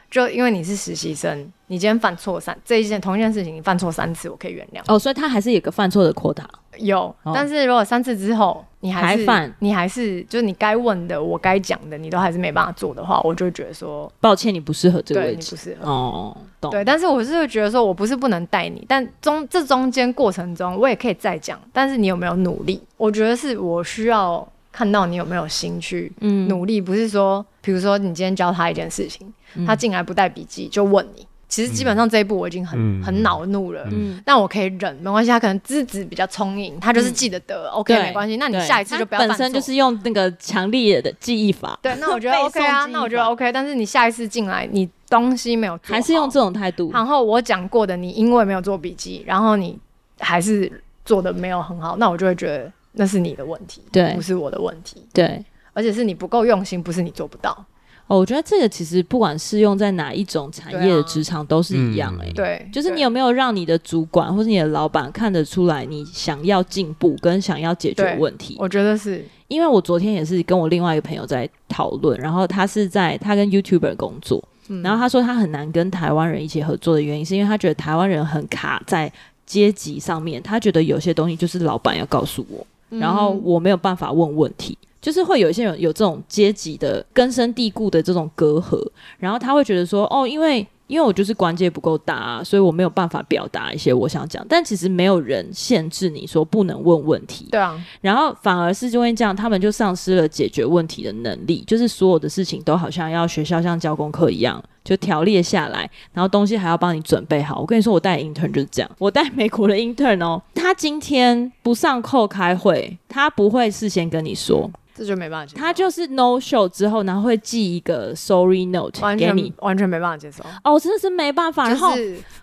就因为你是实习生，你今天犯错三这一件同一件事情，你犯错三次，我可以原谅。哦，所以他还是有个犯错的 quota。有，哦、但是如果三次之后你还是还犯，你还是就是你该问的，我该讲的，你都还是没办法做的话，我就会觉得说抱歉，你不适合这个位置，你不适合。哦，懂。对，但是我是会觉得说我不是不能带你，但中这中间过程中我也可以再讲，但是你有没有努力？我觉得是我需要看到你有没有心去努力，嗯、不是说比如说你今天教他一件事情。他进来不带笔记就问你，其实基本上这一步我已经很、嗯、很恼怒了，嗯，但我可以忍，没关系。他可能资质比较聪颖，他就是记得得、嗯、，OK，没关系。那你下一次就不要犯错。本身就是用那个强烈的记忆法，对，那我觉得 OK 啊，那我觉得 OK。但是你下一次进来，你东西没有做，还是用这种态度。然后我讲过的，你因为没有做笔记，然后你还是做的没有很好，那我就会觉得那是你的问题，对，不是我的问题，对，而且是你不够用心，不是你做不到。哦，我觉得这个其实不管是用在哪一种产业的职场都是一样哎、欸，对，就是你有没有让你的主管或是你的老板看得出来你想要进步跟想要解决问题？我觉得是，因为我昨天也是跟我另外一个朋友在讨论，然后他是在他跟 YouTuber 工作，嗯、然后他说他很难跟台湾人一起合作的原因是因为他觉得台湾人很卡在阶级上面，他觉得有些东西就是老板要告诉我，嗯、然后我没有办法问问题。就是会有一些人有这种阶级的根深蒂固的这种隔阂，然后他会觉得说，哦，因为因为我就是关节不够大啊，所以我没有办法表达一些我想讲。但其实没有人限制你说不能问问题，对啊。然后反而是就会这样，他们就丧失了解决问题的能力，就是所有的事情都好像要学校像交功课一样，就条列下来，然后东西还要帮你准备好。我跟你说，我带 intern 就是这样，我带美国的 intern 哦，他今天不上课开会，他不会事先跟你说。这就没办法接受，他就是 no show 之后，然后会寄一个 sorry note 给你，完全没办法接受。哦，真的是没办法。然后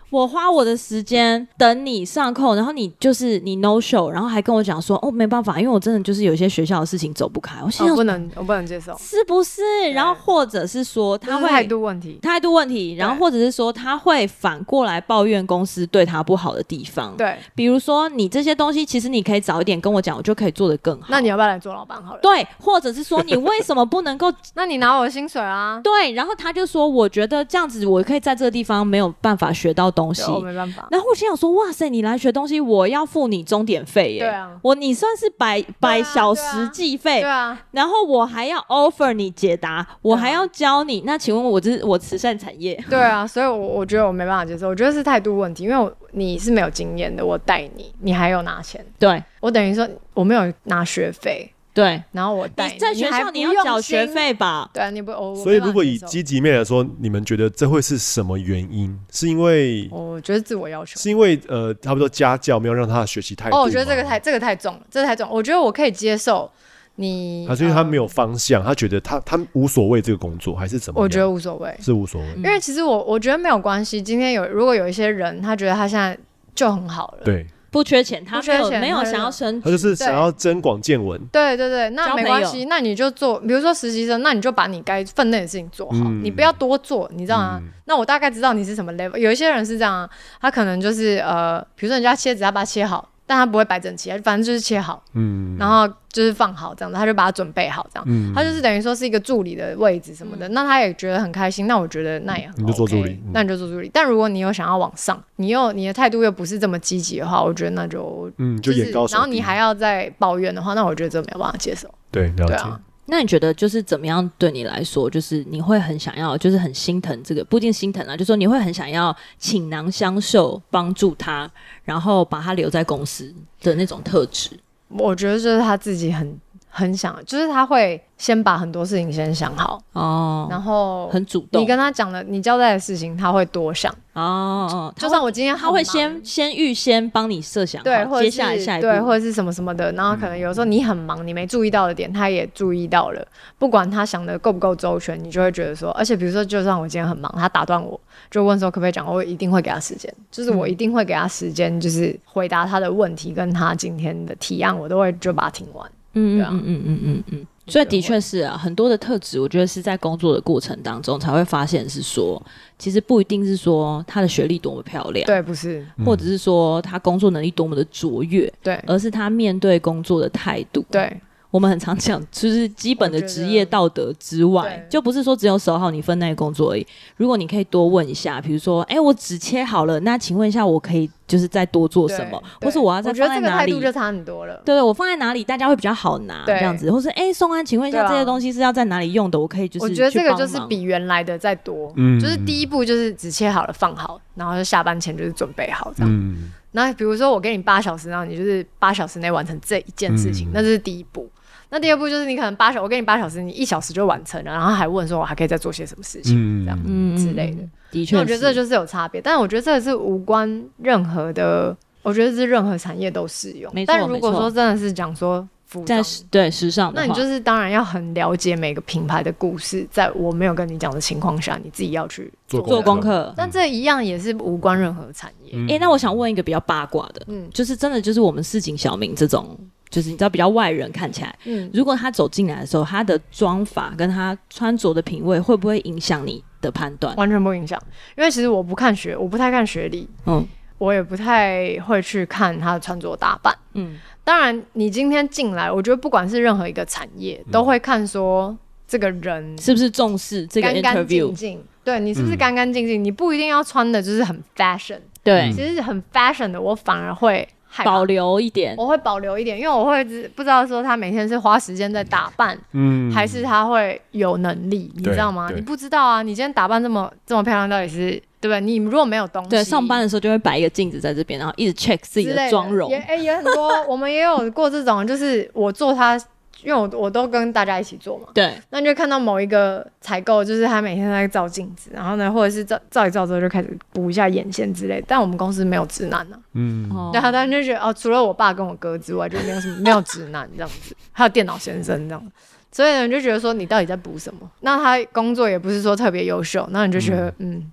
我花我的时间等你上课，然后你就是你 no show，然后还跟我讲说，哦，没办法，因为我真的就是有一些学校的事情走不开。我现在不能，我不能接受，是不是？然后或者是说他会态度问题，态度问题，然后或者是说他会反过来抱怨公司对他不好的地方。对，比如说你这些东西，其实你可以早一点跟我讲，我就可以做得更好。那你要不要来做老板好了？对，或者是说。你为什么不能够？那你拿我的薪水啊？对，然后他就说，我觉得这样子我可以在这个地方没有办法学到东西，我没办法。然后我心想说，哇塞，你来学东西，我要付你钟点费耶！对啊，我你算是百百小时计费，对啊。然后我还要 offer 你解答，我还要教你。那请问我这是我慈善产业？对啊，所以，我我觉得我没办法接受，我觉得是态度问题，因为我你是没有经验的，我带你，你还有拿钱，对我等于说我没有拿学费。对，然后我带你在学校，你要缴学费吧？对啊，你不，我所以如果以积极面来说，你们觉得这会是什么原因？是因为我觉得自我要求，是因为呃，差不多家教没有让他学习太多。哦，我觉得这个太这个太重了，这个太重。我觉得我可以接受你，还是因为他没有方向，他觉得他他无所谓这个工作，还是怎么？我觉得无所谓，是无所谓。因为其实我我觉得没有关系。今天有如果有一些人，他觉得他现在就很好了，对。不缺钱，他没有没有想要升，他就是想要增广见闻。对对对，那没关系，那你就做，比如说实习生，那你就把你该分内的事情做好，你不要多做，你知道吗？那我大概知道你是什么 level。有一些人是这样啊，他可能就是呃，比如说人家切纸，他把它切好。但他不会摆整齐，反正就是切好，嗯，然后就是放好这样子，他就把它准备好这样，嗯，他就是等于说是一个助理的位置什么的，嗯、那他也觉得很开心，那我觉得那也很、OK，你就做助理，那你就做助理。嗯、但如果你有想要往上，你又你的态度又不是这么积极的话，我觉得那就嗯，就眼高然后你还要再抱怨的话，那我觉得这没有办法接受。对，了解。对啊。那你觉得就是怎么样对你来说，就是你会很想要，就是很心疼这个，不一定心疼啊，就是说你会很想要倾囊相授，帮助他，然后把他留在公司的那种特质。我觉得这是他自己很很想，就是他会。先把很多事情先想好哦，然后很主动。你跟他讲的，你交代的事情，他会多想哦哦。就算我今天他会先先预先帮你设想，对，接下来下一步，对，或者是什么什么的。然后可能有时候你很忙，你没注意到的点，他也注意到了。不管他想的够不够周全，你就会觉得说，而且比如说，就算我今天很忙，他打断我，就问说可不可以讲，我一定会给他时间，就是我一定会给他时间，就是回答他的问题，跟他今天的提案，我都会就把它听完。嗯嗯嗯嗯嗯嗯。所以的确是啊，很多的特质，我觉得是在工作的过程当中才会发现，是说其实不一定是说他的学历多么漂亮，对，不是，或者是说他工作能力多么的卓越，对，而是他面对工作的态度，对。我们很常讲，就是基本的职业道德之外，就不是说只有守好你分内的工作而已。如果你可以多问一下，比如说，哎、欸，我只切好了，那请问一下，我可以就是再多做什么，或是我要再放在哪里？态度就差很多了。对对，我放在哪里，大家会比较好拿，这样子，或是哎、欸，松安，请问一下，这些东西是要在哪里用的？我可以就是，我觉得这个就是比原来的再多，嗯，就是第一步就是只切好了放好，然后就下班前就是准备好这样。嗯，那比如说我给你八小时，然后你就是八小时内完成这一件事情，嗯、那这是第一步。那第二步就是你可能八小，我给你八小时，你一小时就完成了，然后还问说我还可以再做些什么事情，这样嗯之类的。的确，我觉得这就是有差别，但是我觉得这个是无关任何的，我觉得是任何产业都适用。但如果说真的是讲说服装，对时尚，那你就是当然要很了解每个品牌的故事，在我没有跟你讲的情况下，你自己要去做做功课。但这一样也是无关任何产业。哎，那我想问一个比较八卦的，嗯，就是真的就是我们市井小民这种。就是你知道比较外人看起来，嗯，如果他走进来的时候，他的妆法跟他穿着的品味会不会影响你的判断？完全不影响，因为其实我不看学，我不太看学历，嗯，我也不太会去看他的穿着打扮，嗯，当然你今天进来，我觉得不管是任何一个产业，都会看说这个人是不是重视这个 interview，干干净净，对你是不是干干净净，你不一定要穿的就是很 fashion，对，其实很 fashion 的，我反而会。保留一点，我会保留一点，因为我会不知道说他每天是花时间在打扮，嗯，还是他会有能力，你知道吗？你不知道啊，你今天打扮这么这么漂亮，到底是对不对？你如果没有东西，对，上班的时候就会摆一个镜子在这边，然后一直 check 自己的妆容，也哎、欸、也很多，我们也有过这种，就是我做他。因为我我都跟大家一起做嘛，对，那你就看到某一个采购，就是他每天在照镜子，然后呢，或者是照照一照之后就开始补一下眼线之类。但我们公司没有直男呢、啊，嗯，然后他就觉得哦，除了我爸跟我哥之外，就没有什么没有直男这样子，还有电脑先生这样，所以呢，你就觉得说你到底在补什么？那他工作也不是说特别优秀，那你就觉得嗯。嗯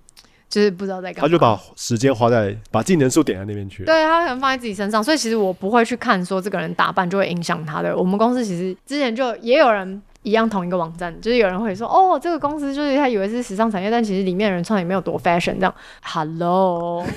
就是不知道在干嘛，他就把时间花在把技能数点在那边去。对，他可能放在自己身上，所以其实我不会去看说这个人打扮就会影响他的。我们公司其实之前就也有人一样同一个网站，就是有人会说哦，这个公司就是他以为是时尚产业，但其实里面的人穿也没有多 fashion 这样。Hello。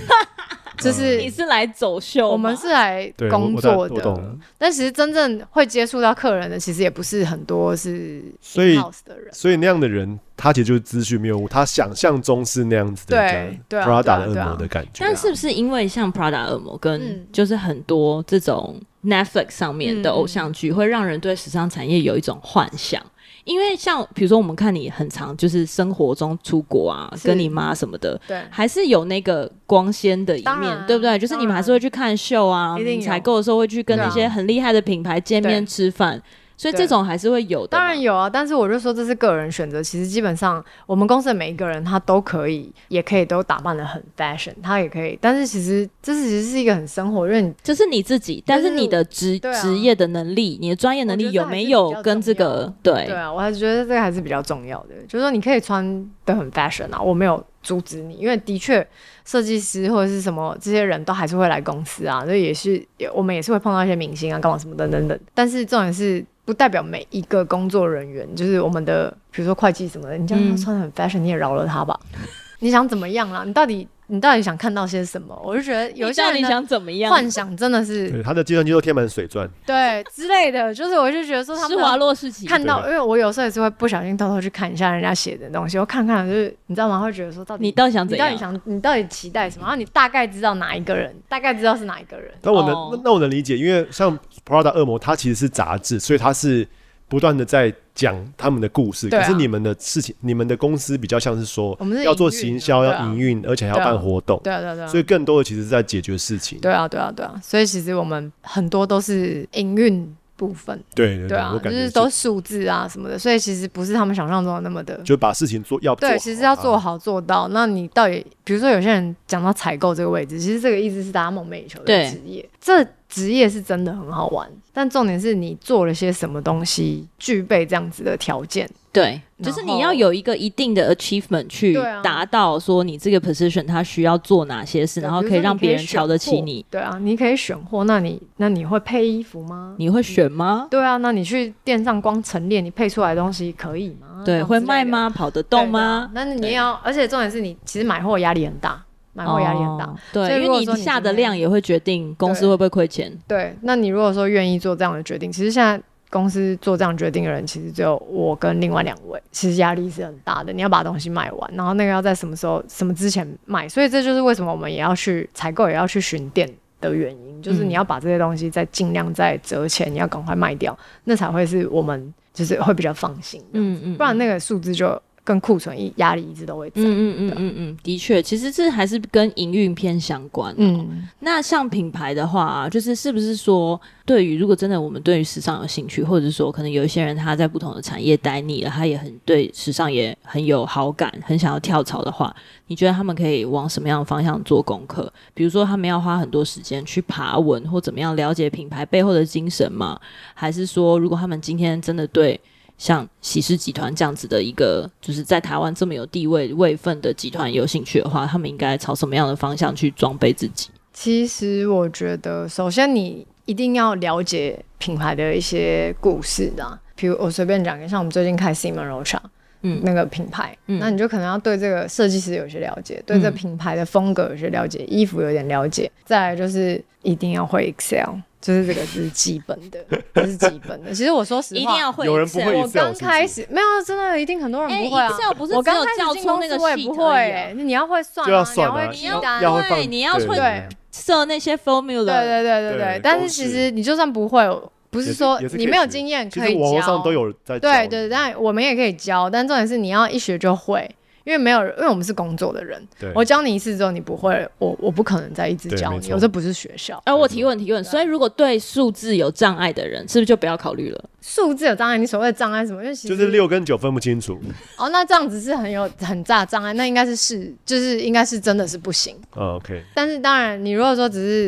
就是你是来走秀，我们是来工作的。但其实真正会接触到客人的，其实也不是很多，是 house 的人。所以那样的人，他其实就是资讯谬误，他想象中是那样子的。对对，Prada 的恶魔的感觉。但是不是因为像 Prada 恶魔跟就是很多这种 Netflix 上面的偶像剧，会让人对时尚产业有一种幻想？因为像比如说，我们看你很常就是生活中出国啊，跟你妈什么的，对，还是有那个光鲜的一面，对不对？就是你们还是会去看秀啊，你采购的时候会去跟那些很厉害的品牌见面吃饭。所以这种还是会有的，当然有啊。但是我就说这是个人选择。其实基本上我们公司的每一个人他都可以，也可以都打扮的很 fashion，他也可以。但是其实这是其实是一个很生活，因为就是你自己，但是你的职职业的能力，你的专业能力有没有跟这个？对对啊，我还是觉得这个还是比较重要的。就是说你可以穿的很 fashion 啊，我没有阻止你，因为的确设计师或者是什么这些人都还是会来公司啊，所以也是我们也是会碰到一些明星啊，干嘛什么等等等。但是重点是。不代表每一个工作人员，就是我们的，比如说会计什么的，你这样穿的很 fashion，你也饶了他吧？你想怎么样啦？你到底？你到底想看到些什么？我就觉得有些人想怎么样幻想真的是对他的计算机都贴满水钻，对之类的，就是我就觉得说他们施华洛世奇看到，因为我有时候也是会不小心偷偷去看一下人家写的东西，我看看就是你知道吗？会觉得说到底你到底想怎样？你到底想你到底期待什么？然后你大概知道哪一个人，大概知道是哪一个人。那我能、oh. 那我能理解，因为像 Prada 恶魔，它其实是杂志，所以它是。不断的在讲他们的故事，可是你们的事情，你们的公司比较像是说，我们要做行销，要营运，而且还要办活动，对啊对对，所以更多的其实是在解决事情。对啊对啊对啊，所以其实我们很多都是营运部分，对对对啊，就是都数字啊什么的，所以其实不是他们想象中的那么的，就把事情做要对，其实要做好做到。那你到底比如说有些人讲到采购这个位置，其实这个一直是大家梦寐以求的职业，这职业是真的很好玩，但重点是你做了些什么东西，具备这样子的条件。对，就是你要有一个一定的 achievement 去达到说你这个 position 它需要做哪些事，然后可以让别人瞧得起你。对啊，你可以选货，那你那你会配衣服吗？你会选吗？对啊，那你去店上光陈列，你配出来的东西可以吗？对，会卖吗？跑得动吗？那你要，而且重点是你其实买货压力很大，买货压力很大。对，因为你下的量也会决定公司会不会亏钱。对，那你如果说愿意做这样的决定，其实现在。公司做这样决定的人，其实只有我跟另外两位，其实压力是很大的。你要把东西卖完，然后那个要在什么时候、什么之前卖，所以这就是为什么我们也要去采购，也要去巡店的原因，就是你要把这些东西再尽量再折钱，你要赶快卖掉，那才会是我们就是会比较放心。嗯嗯，不然那个数字就。跟库存一压力一直都会在。嗯嗯嗯嗯嗯，的确，其实这还是跟营运偏相关。嗯，那像品牌的话啊，就是是不是说，对于如果真的我们对于时尚有兴趣，或者是说可能有一些人他在不同的产业待腻了，他也很对时尚也很有好感，很想要跳槽的话，你觉得他们可以往什么样的方向做功课？比如说他们要花很多时间去爬文，或怎么样了解品牌背后的精神吗？还是说，如果他们今天真的对像喜事集团这样子的一个，就是在台湾这么有地位位分的集团有兴趣的话，他们应该朝什么样的方向去装备自己？其实我觉得，首先你一定要了解品牌的一些故事啊，比如我随便讲一个，像我们最近开 Simon Rocha，嗯，那个品牌，嗯，那你就可能要对这个设计师有些了解，对这个品牌的风格有些了解，衣服有点了解，再来就是一定要会 Excel。就是这个是基本的，这是基本的。其实我说实话，一定要会。有人不会。我刚开始没有，真的一定很多人不会啊。我刚开始进公司我也不会。你要会算，你要算啊。你要会，你要会设那些 formula。对对对对对。但是其实你就算不会，不是说你没有经验可以教。网上都有在教。对对，但我们也可以教，但重点是你要一学就会。因为没有人，因为我们是工作的人，对我教你一次之后你不会，我我不可能再一直教你，我这不是学校。哎，我提问提问，所以如果对数字有障碍的人，是不是就不要考虑了？数字有障碍，你所谓的障碍什么？因为其实就是六跟九分不清楚。哦，那这样子是很有很大障碍，那应该是是就是应该是真的是不行。哦，OK。但是当然，你如果说只是，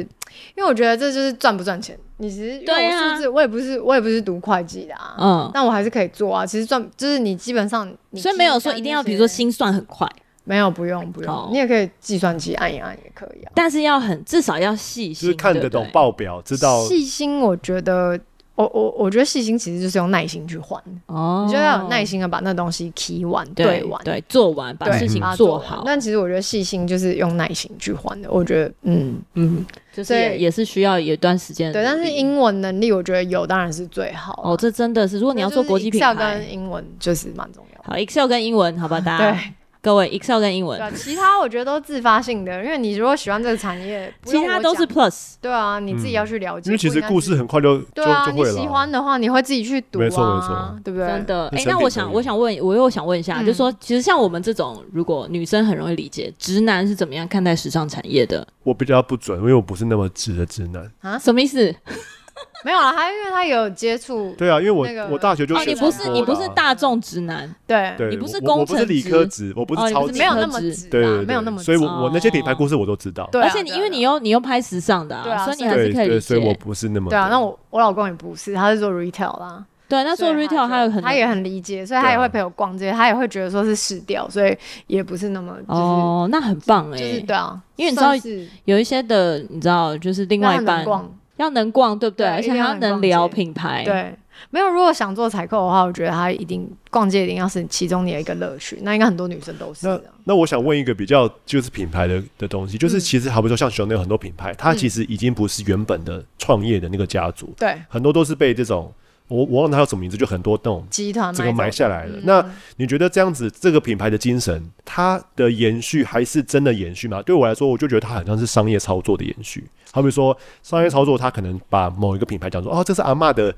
因为我觉得这就是赚不赚钱。你其实对数字，我也不是我也不是读会计的啊，嗯，但我还是可以做啊。其实赚就是你基本上，所以没有说一定要，比如说心算很快。没有，不用，不用，你也可以计算机按一按也可以啊。但是要很至少要细心，就是看得懂报表，知道细心。我觉得，我我我觉得细心其实就是用耐心去换哦，你就要有耐心的把那东西提完、对完、对做完，把事情做好。但其实我觉得细心就是用耐心去换的。我觉得，嗯嗯，就是也是需要有一段时间。对，但是英文能力我觉得有当然是最好。哦，这真的是，如果你要做国际品牌，跟英文就是蛮重要。好，Excel 跟英文，好吧，大家。对。各位，Excel 跟英文，对，其他我觉得都自发性的，因为你如果喜欢这个产业，其他都是 Plus。对啊，你自己要去了解。因为其实故事很快就就就会了。你喜欢的话，你会自己去读啊，没错没错，对不对？真的。哎，那我想，我想问，我又想问一下，就是说，其实像我们这种，如果女生很容易理解，直男是怎么样看待时尚产业的？我比较不准，因为我不是那么直的直男啊，什么意思？没有啊，他因为他有接触。对啊，因为我我大学就你不是你不是大众直男，对，你不是工程，我不是理科直，我不是超直，没有那么直，对，没有那么直，所以我我那些品牌故事我都知道。对而且你因为你又你又拍时尚的啊，所以你还是可以。所以我不是那么。对啊，那我我老公也不是，他是做 retail 啦。对，那做 retail 他有很他也很理解，所以他也会陪我逛这些，他也会觉得说是试调，所以也不是那么哦，那很棒哎，就是对啊，因为你知道有一些的，你知道就是另外一半。要能逛，对不对？而且还要能聊品牌。对，没有。如果想做采购的话，我觉得他一定逛街一定要是其中你的一个乐趣。那应该很多女生都是。那那我想问一个比较就是品牌的的东西，就是其实好比说像 Chanel 很多品牌，它其实已经不是原本的创业的那个家族，对，很多都是被这种我我忘了它叫什么名字，就很多那种集团这个买下来了。那你觉得这样子这个品牌的精神，它的延续还是真的延续吗？对我来说，我就觉得它好像是商业操作的延续。好比说商业操作，它可能把某一个品牌讲说哦，这是阿嬷的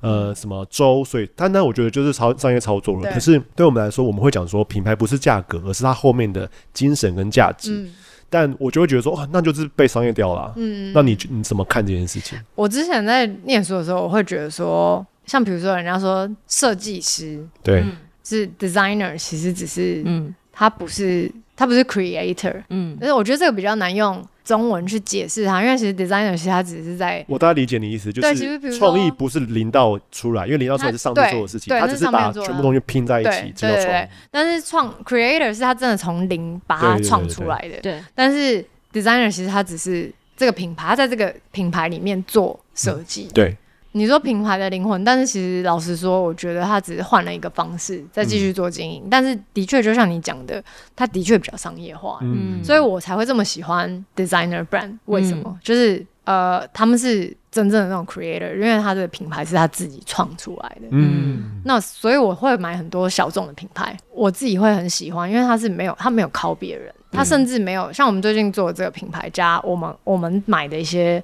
呃什么粥，所以单单我觉得就是操商业操作了。可是对我们来说，我们会讲说品牌不是价格，而是它后面的精神跟价值。嗯、但我就会觉得说，哦，那就是被商业掉了、啊。嗯，那你你怎么看这件事情？我之前在念书的时候，我会觉得说，像比如说人家说设计师，对，嗯、是 designer，其实只是嗯。他不是他不是 creator，嗯，但是我觉得这个比较难用中文去解释它，因为其实 designer 其实他只是在，我大概理解你意思，就是创意不是零到出来，因为零到出来是上帝做的事情，他只是把全部东西拼在一起，这叫创意。但是创 creator 是他真的从零把它创出来的，对。但是 designer 其实他只是这个品牌，他在这个品牌里面做设计，对。你说品牌的灵魂，但是其实老实说，我觉得他只是换了一个方式再继续做经营。嗯、但是的确，就像你讲的，他的确比较商业化，嗯，所以我才会这么喜欢 designer brand。为什么？嗯、就是呃，他们是真正的那种 creator，因为他的品牌是他自己创出来的，嗯。那所以我会买很多小众的品牌，我自己会很喜欢，因为他是没有他没有靠别人，他甚至没有像我们最近做的这个品牌加我们我们买的一些。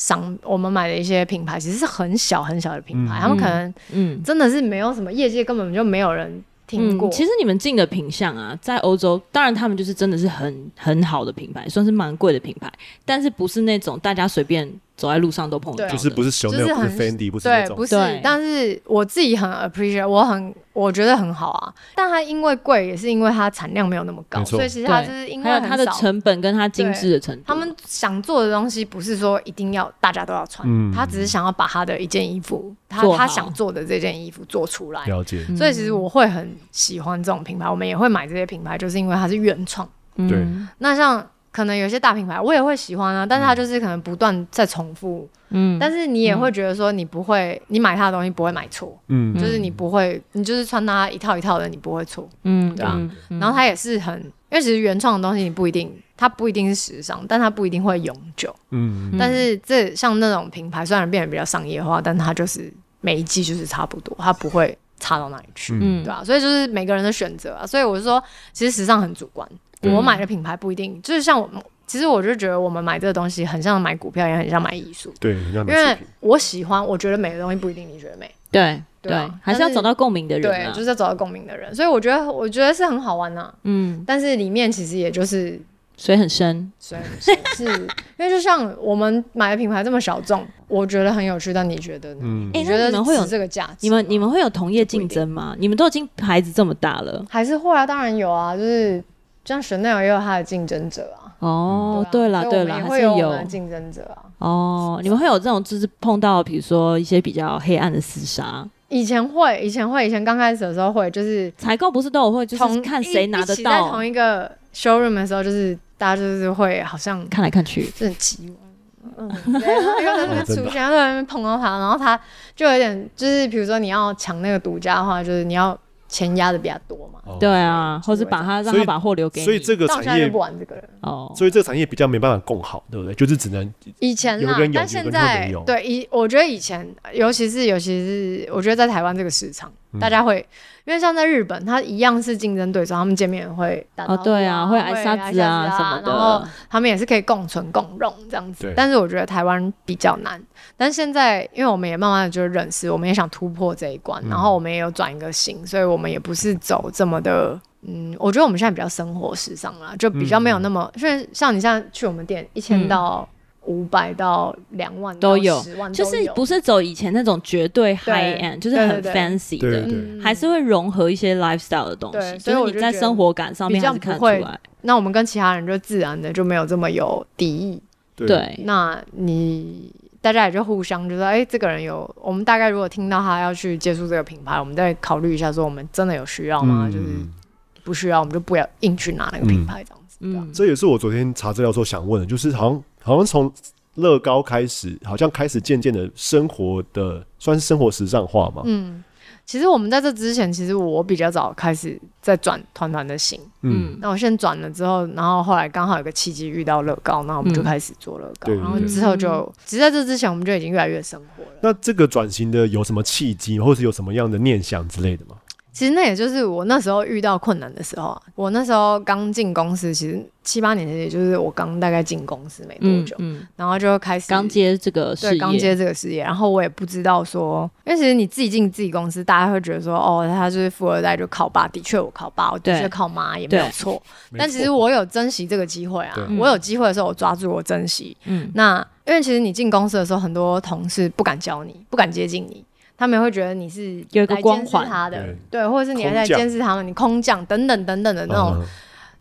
商我们买的一些品牌其实是很小很小的品牌，嗯、他们可能嗯真的是没有什么业界根本就没有人听过。嗯、其实你们进的品相啊，在欧洲当然他们就是真的是很很好的品牌，算是蛮贵的品牌，但是不是那种大家随便。走在路上都碰到，就是不是熊，就是很 Fendi，不是那种，不是。但是我自己很 appreciate，我很我觉得很好啊。但它因为贵，也是因为它产量没有那么高，所以其实它就是因为它的成本跟它精致的程度。他们想做的东西不是说一定要大家都要穿，他只是想要把他的一件衣服，他他想做的这件衣服做出来。了解。所以其实我会很喜欢这种品牌，我们也会买这些品牌，就是因为它是原创。对。那像。可能有些大品牌我也会喜欢啊，但是它就是可能不断在重复，嗯，但是你也会觉得说你不会，你买它的东西不会买错，嗯，就是你不会，你就是穿它一套一套的，你不会错，嗯，对啊，然后它也是很，因为其实原创的东西你不一定，它不一定是时尚，但它不一定会永久，嗯，但是这像那种品牌虽然变得比较商业化，但它就是每一季就是差不多，它不会差到哪里去，嗯，对吧？所以就是每个人的选择啊，所以我是说，其实时尚很主观。我买的品牌不一定，就是像我们，其实我就觉得我们买这个东西很像买股票，也很像买艺术。对，因为我喜欢，我觉得美的东西不一定你觉得美。对对，还是要找到共鸣的人。对，就是要找到共鸣的人。所以我觉得，我觉得是很好玩呐。嗯，但是里面其实也就是水很深，水很深，是因为就像我们买的品牌这么小众，我觉得很有趣，但你觉得呢？嗯，你觉得你们会有这个价值？你们你们会有同业竞争吗？你们都已经牌子这么大了，还是会啊？当然有啊，就是。像 Chanel 也有它的竞争者啊。哦，对了对了，还是有竞争者啊。哦，你们会有这种，就是碰到比如说一些比较黑暗的厮杀。以前会，以前会，以前刚开始的时候会，就是采购不是都有会，就是看谁拿得到。在同一个 showroom 的时候，就是大家就是会好像看来看去，就很奇嗯，对，然后在那边出现，在那边碰到他，然后他就有点，就是比如说你要抢那个独家的话，就是你要。钱压的比较多嘛？对啊，或是把他让他把货留给你，所以这个产业不玩这个哦，所以这个产业比较没办法共好，对不对？就是只能以前啊，但现在对以我觉得以前，尤其是尤其是我觉得在台湾这个市场，大家会因为像在日本，他一样是竞争对手，他们见面会打哦，对啊，会挨沙子啊什么的，然后他们也是可以共存共荣这样子。但是我觉得台湾比较难。但现在，因为我们也慢慢的就认识，我们也想突破这一关，嗯、然后我们也有转一个型，所以我们也不是走这么的，嗯，我觉得我们现在比较生活时尚啦，就比较没有那么，因为、嗯、像你现在去我们店，一千到五百到两万都有，十万就是不是走以前那种绝对 high end，对就是很 fancy 的，还是会融合一些 lifestyle 的东西，所以你在生活感上面还是看出来。那我们跟其他人就自然的就没有这么有敌意，对，那你。大家也就互相就说，哎、欸，这个人有，我们大概如果听到他要去接触这个品牌，我们再考虑一下，说我们真的有需要吗？嗯、就是不需要，我们就不要硬去拿那个品牌这样子。嗯，这也是我昨天查资料时候想问的，就是好像好像从乐高开始，好像开始渐渐的生活的算是生活时尚化嘛。嗯。其实我们在这之前，其实我比较早开始在转团团的型，嗯，那我先转了之后，然后后来刚好有个契机遇到乐高，然后我们就开始做乐高，然后之后就，其实在这之前我们就已经越来越生活了。那这个转型的有什么契机，或是有什么样的念想之类的吗？其实那也就是我那时候遇到困难的时候啊，我那时候刚进公司，其实七八年前，也就是我刚大概进公司没多久，嗯，嗯。然后就开始刚接这个事业，对，刚接这个事业，然后我也不知道说，因为其实你自己进自己公司，大家会觉得说，哦，他就是富二代就靠爸，的确我靠爸，我的确靠妈也没有错，但其实我有珍惜这个机会啊，我有机会的时候我抓住我珍惜，嗯，那因为其实你进公司的时候，很多同事不敢教你，不敢接近你。他们会觉得你是有一个光环。他的，对，或者是你还在监视他们，你空降等等等等的那种，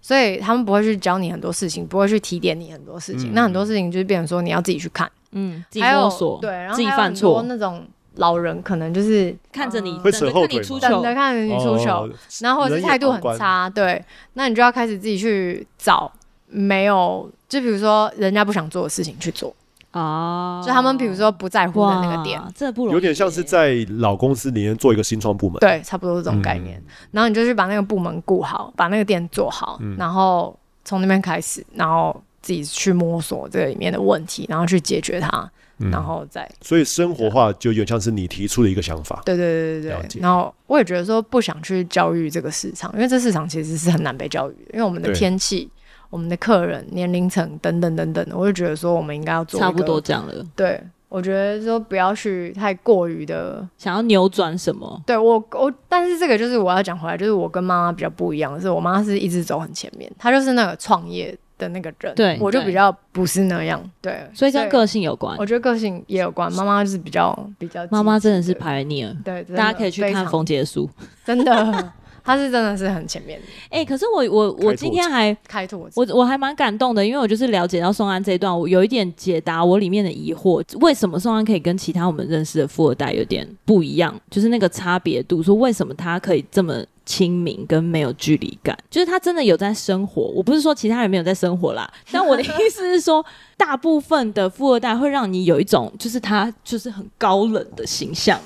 所以他们不会去教你很多事情，不会去提点你很多事情。那很多事情就是变成说你要自己去看，嗯，自己摸索，对，然后自己犯错。那种老人可能就是看着你，会扯后腿，等着看着你出糗，然后或者是态度很差，对，那你就要开始自己去找没有，就比如说人家不想做的事情去做。哦，就他们比如说不在乎的那个点，这不容易，有点像是在老公司里面做一个新创部门，对，差不多是这种概念。然后你就去把那个部门顾好，把那个店做好，然后从那边开始，然后自己去摸索这里面的问题，然后去解决它，然后再。所以生活化就有点像是你提出的一个想法，对对对对对。然后我也觉得说不想去教育这个市场，因为这市场其实是很难被教育的，因为我们的天气。我们的客人年龄层等等等等，我就觉得说我们应该要做差不多这样了。对，我觉得说不要去太过于的想要扭转什么。对我我，但是这个就是我要讲回来，就是我跟妈妈比较不一样的是，我妈是一直走很前面，她就是那个创业的那个人。对，我就比较不是那样。对，所以跟个性有关。我觉得个性也有关。妈妈就是比较比较，妈妈真的是 pioneer。对，大家可以去看冯杰的书，真的。他是真的是很前面。的，哎、欸，可是我我我今天还开拓，我我还蛮感动的，因为我就是了解到宋安这一段，我有一点解答我里面的疑惑，为什么宋安可以跟其他我们认识的富二代有点不一样，就是那个差别度，说为什么他可以这么亲民跟没有距离感，就是他真的有在生活，我不是说其他人没有在生活啦，但我的意思是说，大部分的富二代会让你有一种就是他就是很高冷的形象。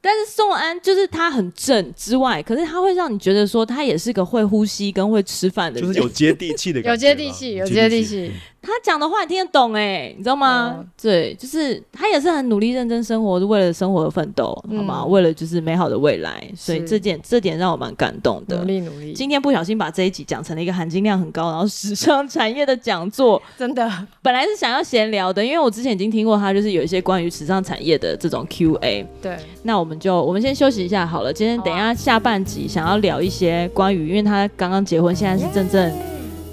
但是宋安就是他很正之外，可是他会让你觉得说他也是个会呼吸跟会吃饭的人，就是有接地气的感觉，有接地气，有接地气。他讲的话你听得懂哎、欸，你知道吗？嗯、对，就是他也是很努力认真生活，是为了生活而奋斗，嗯、好吗？为了就是美好的未来，所以这点这点让我蛮感动的。努力努力。今天不小心把这一集讲成了一个含金量很高，然后时尚产业的讲座，真的。本来是想要闲聊的，因为我之前已经听过他就是有一些关于时尚产业的这种 Q&A。对。那我们就我们先休息一下好了。今天等一下下半集想要聊一些关于，因为他刚刚结婚，现在是真正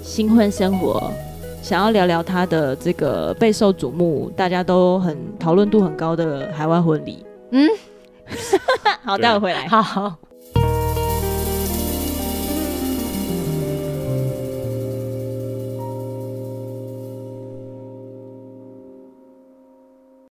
新婚生活。想要聊聊他的这个备受瞩目，大家都很讨论度很高的海外婚礼。嗯，好，待会回来。好。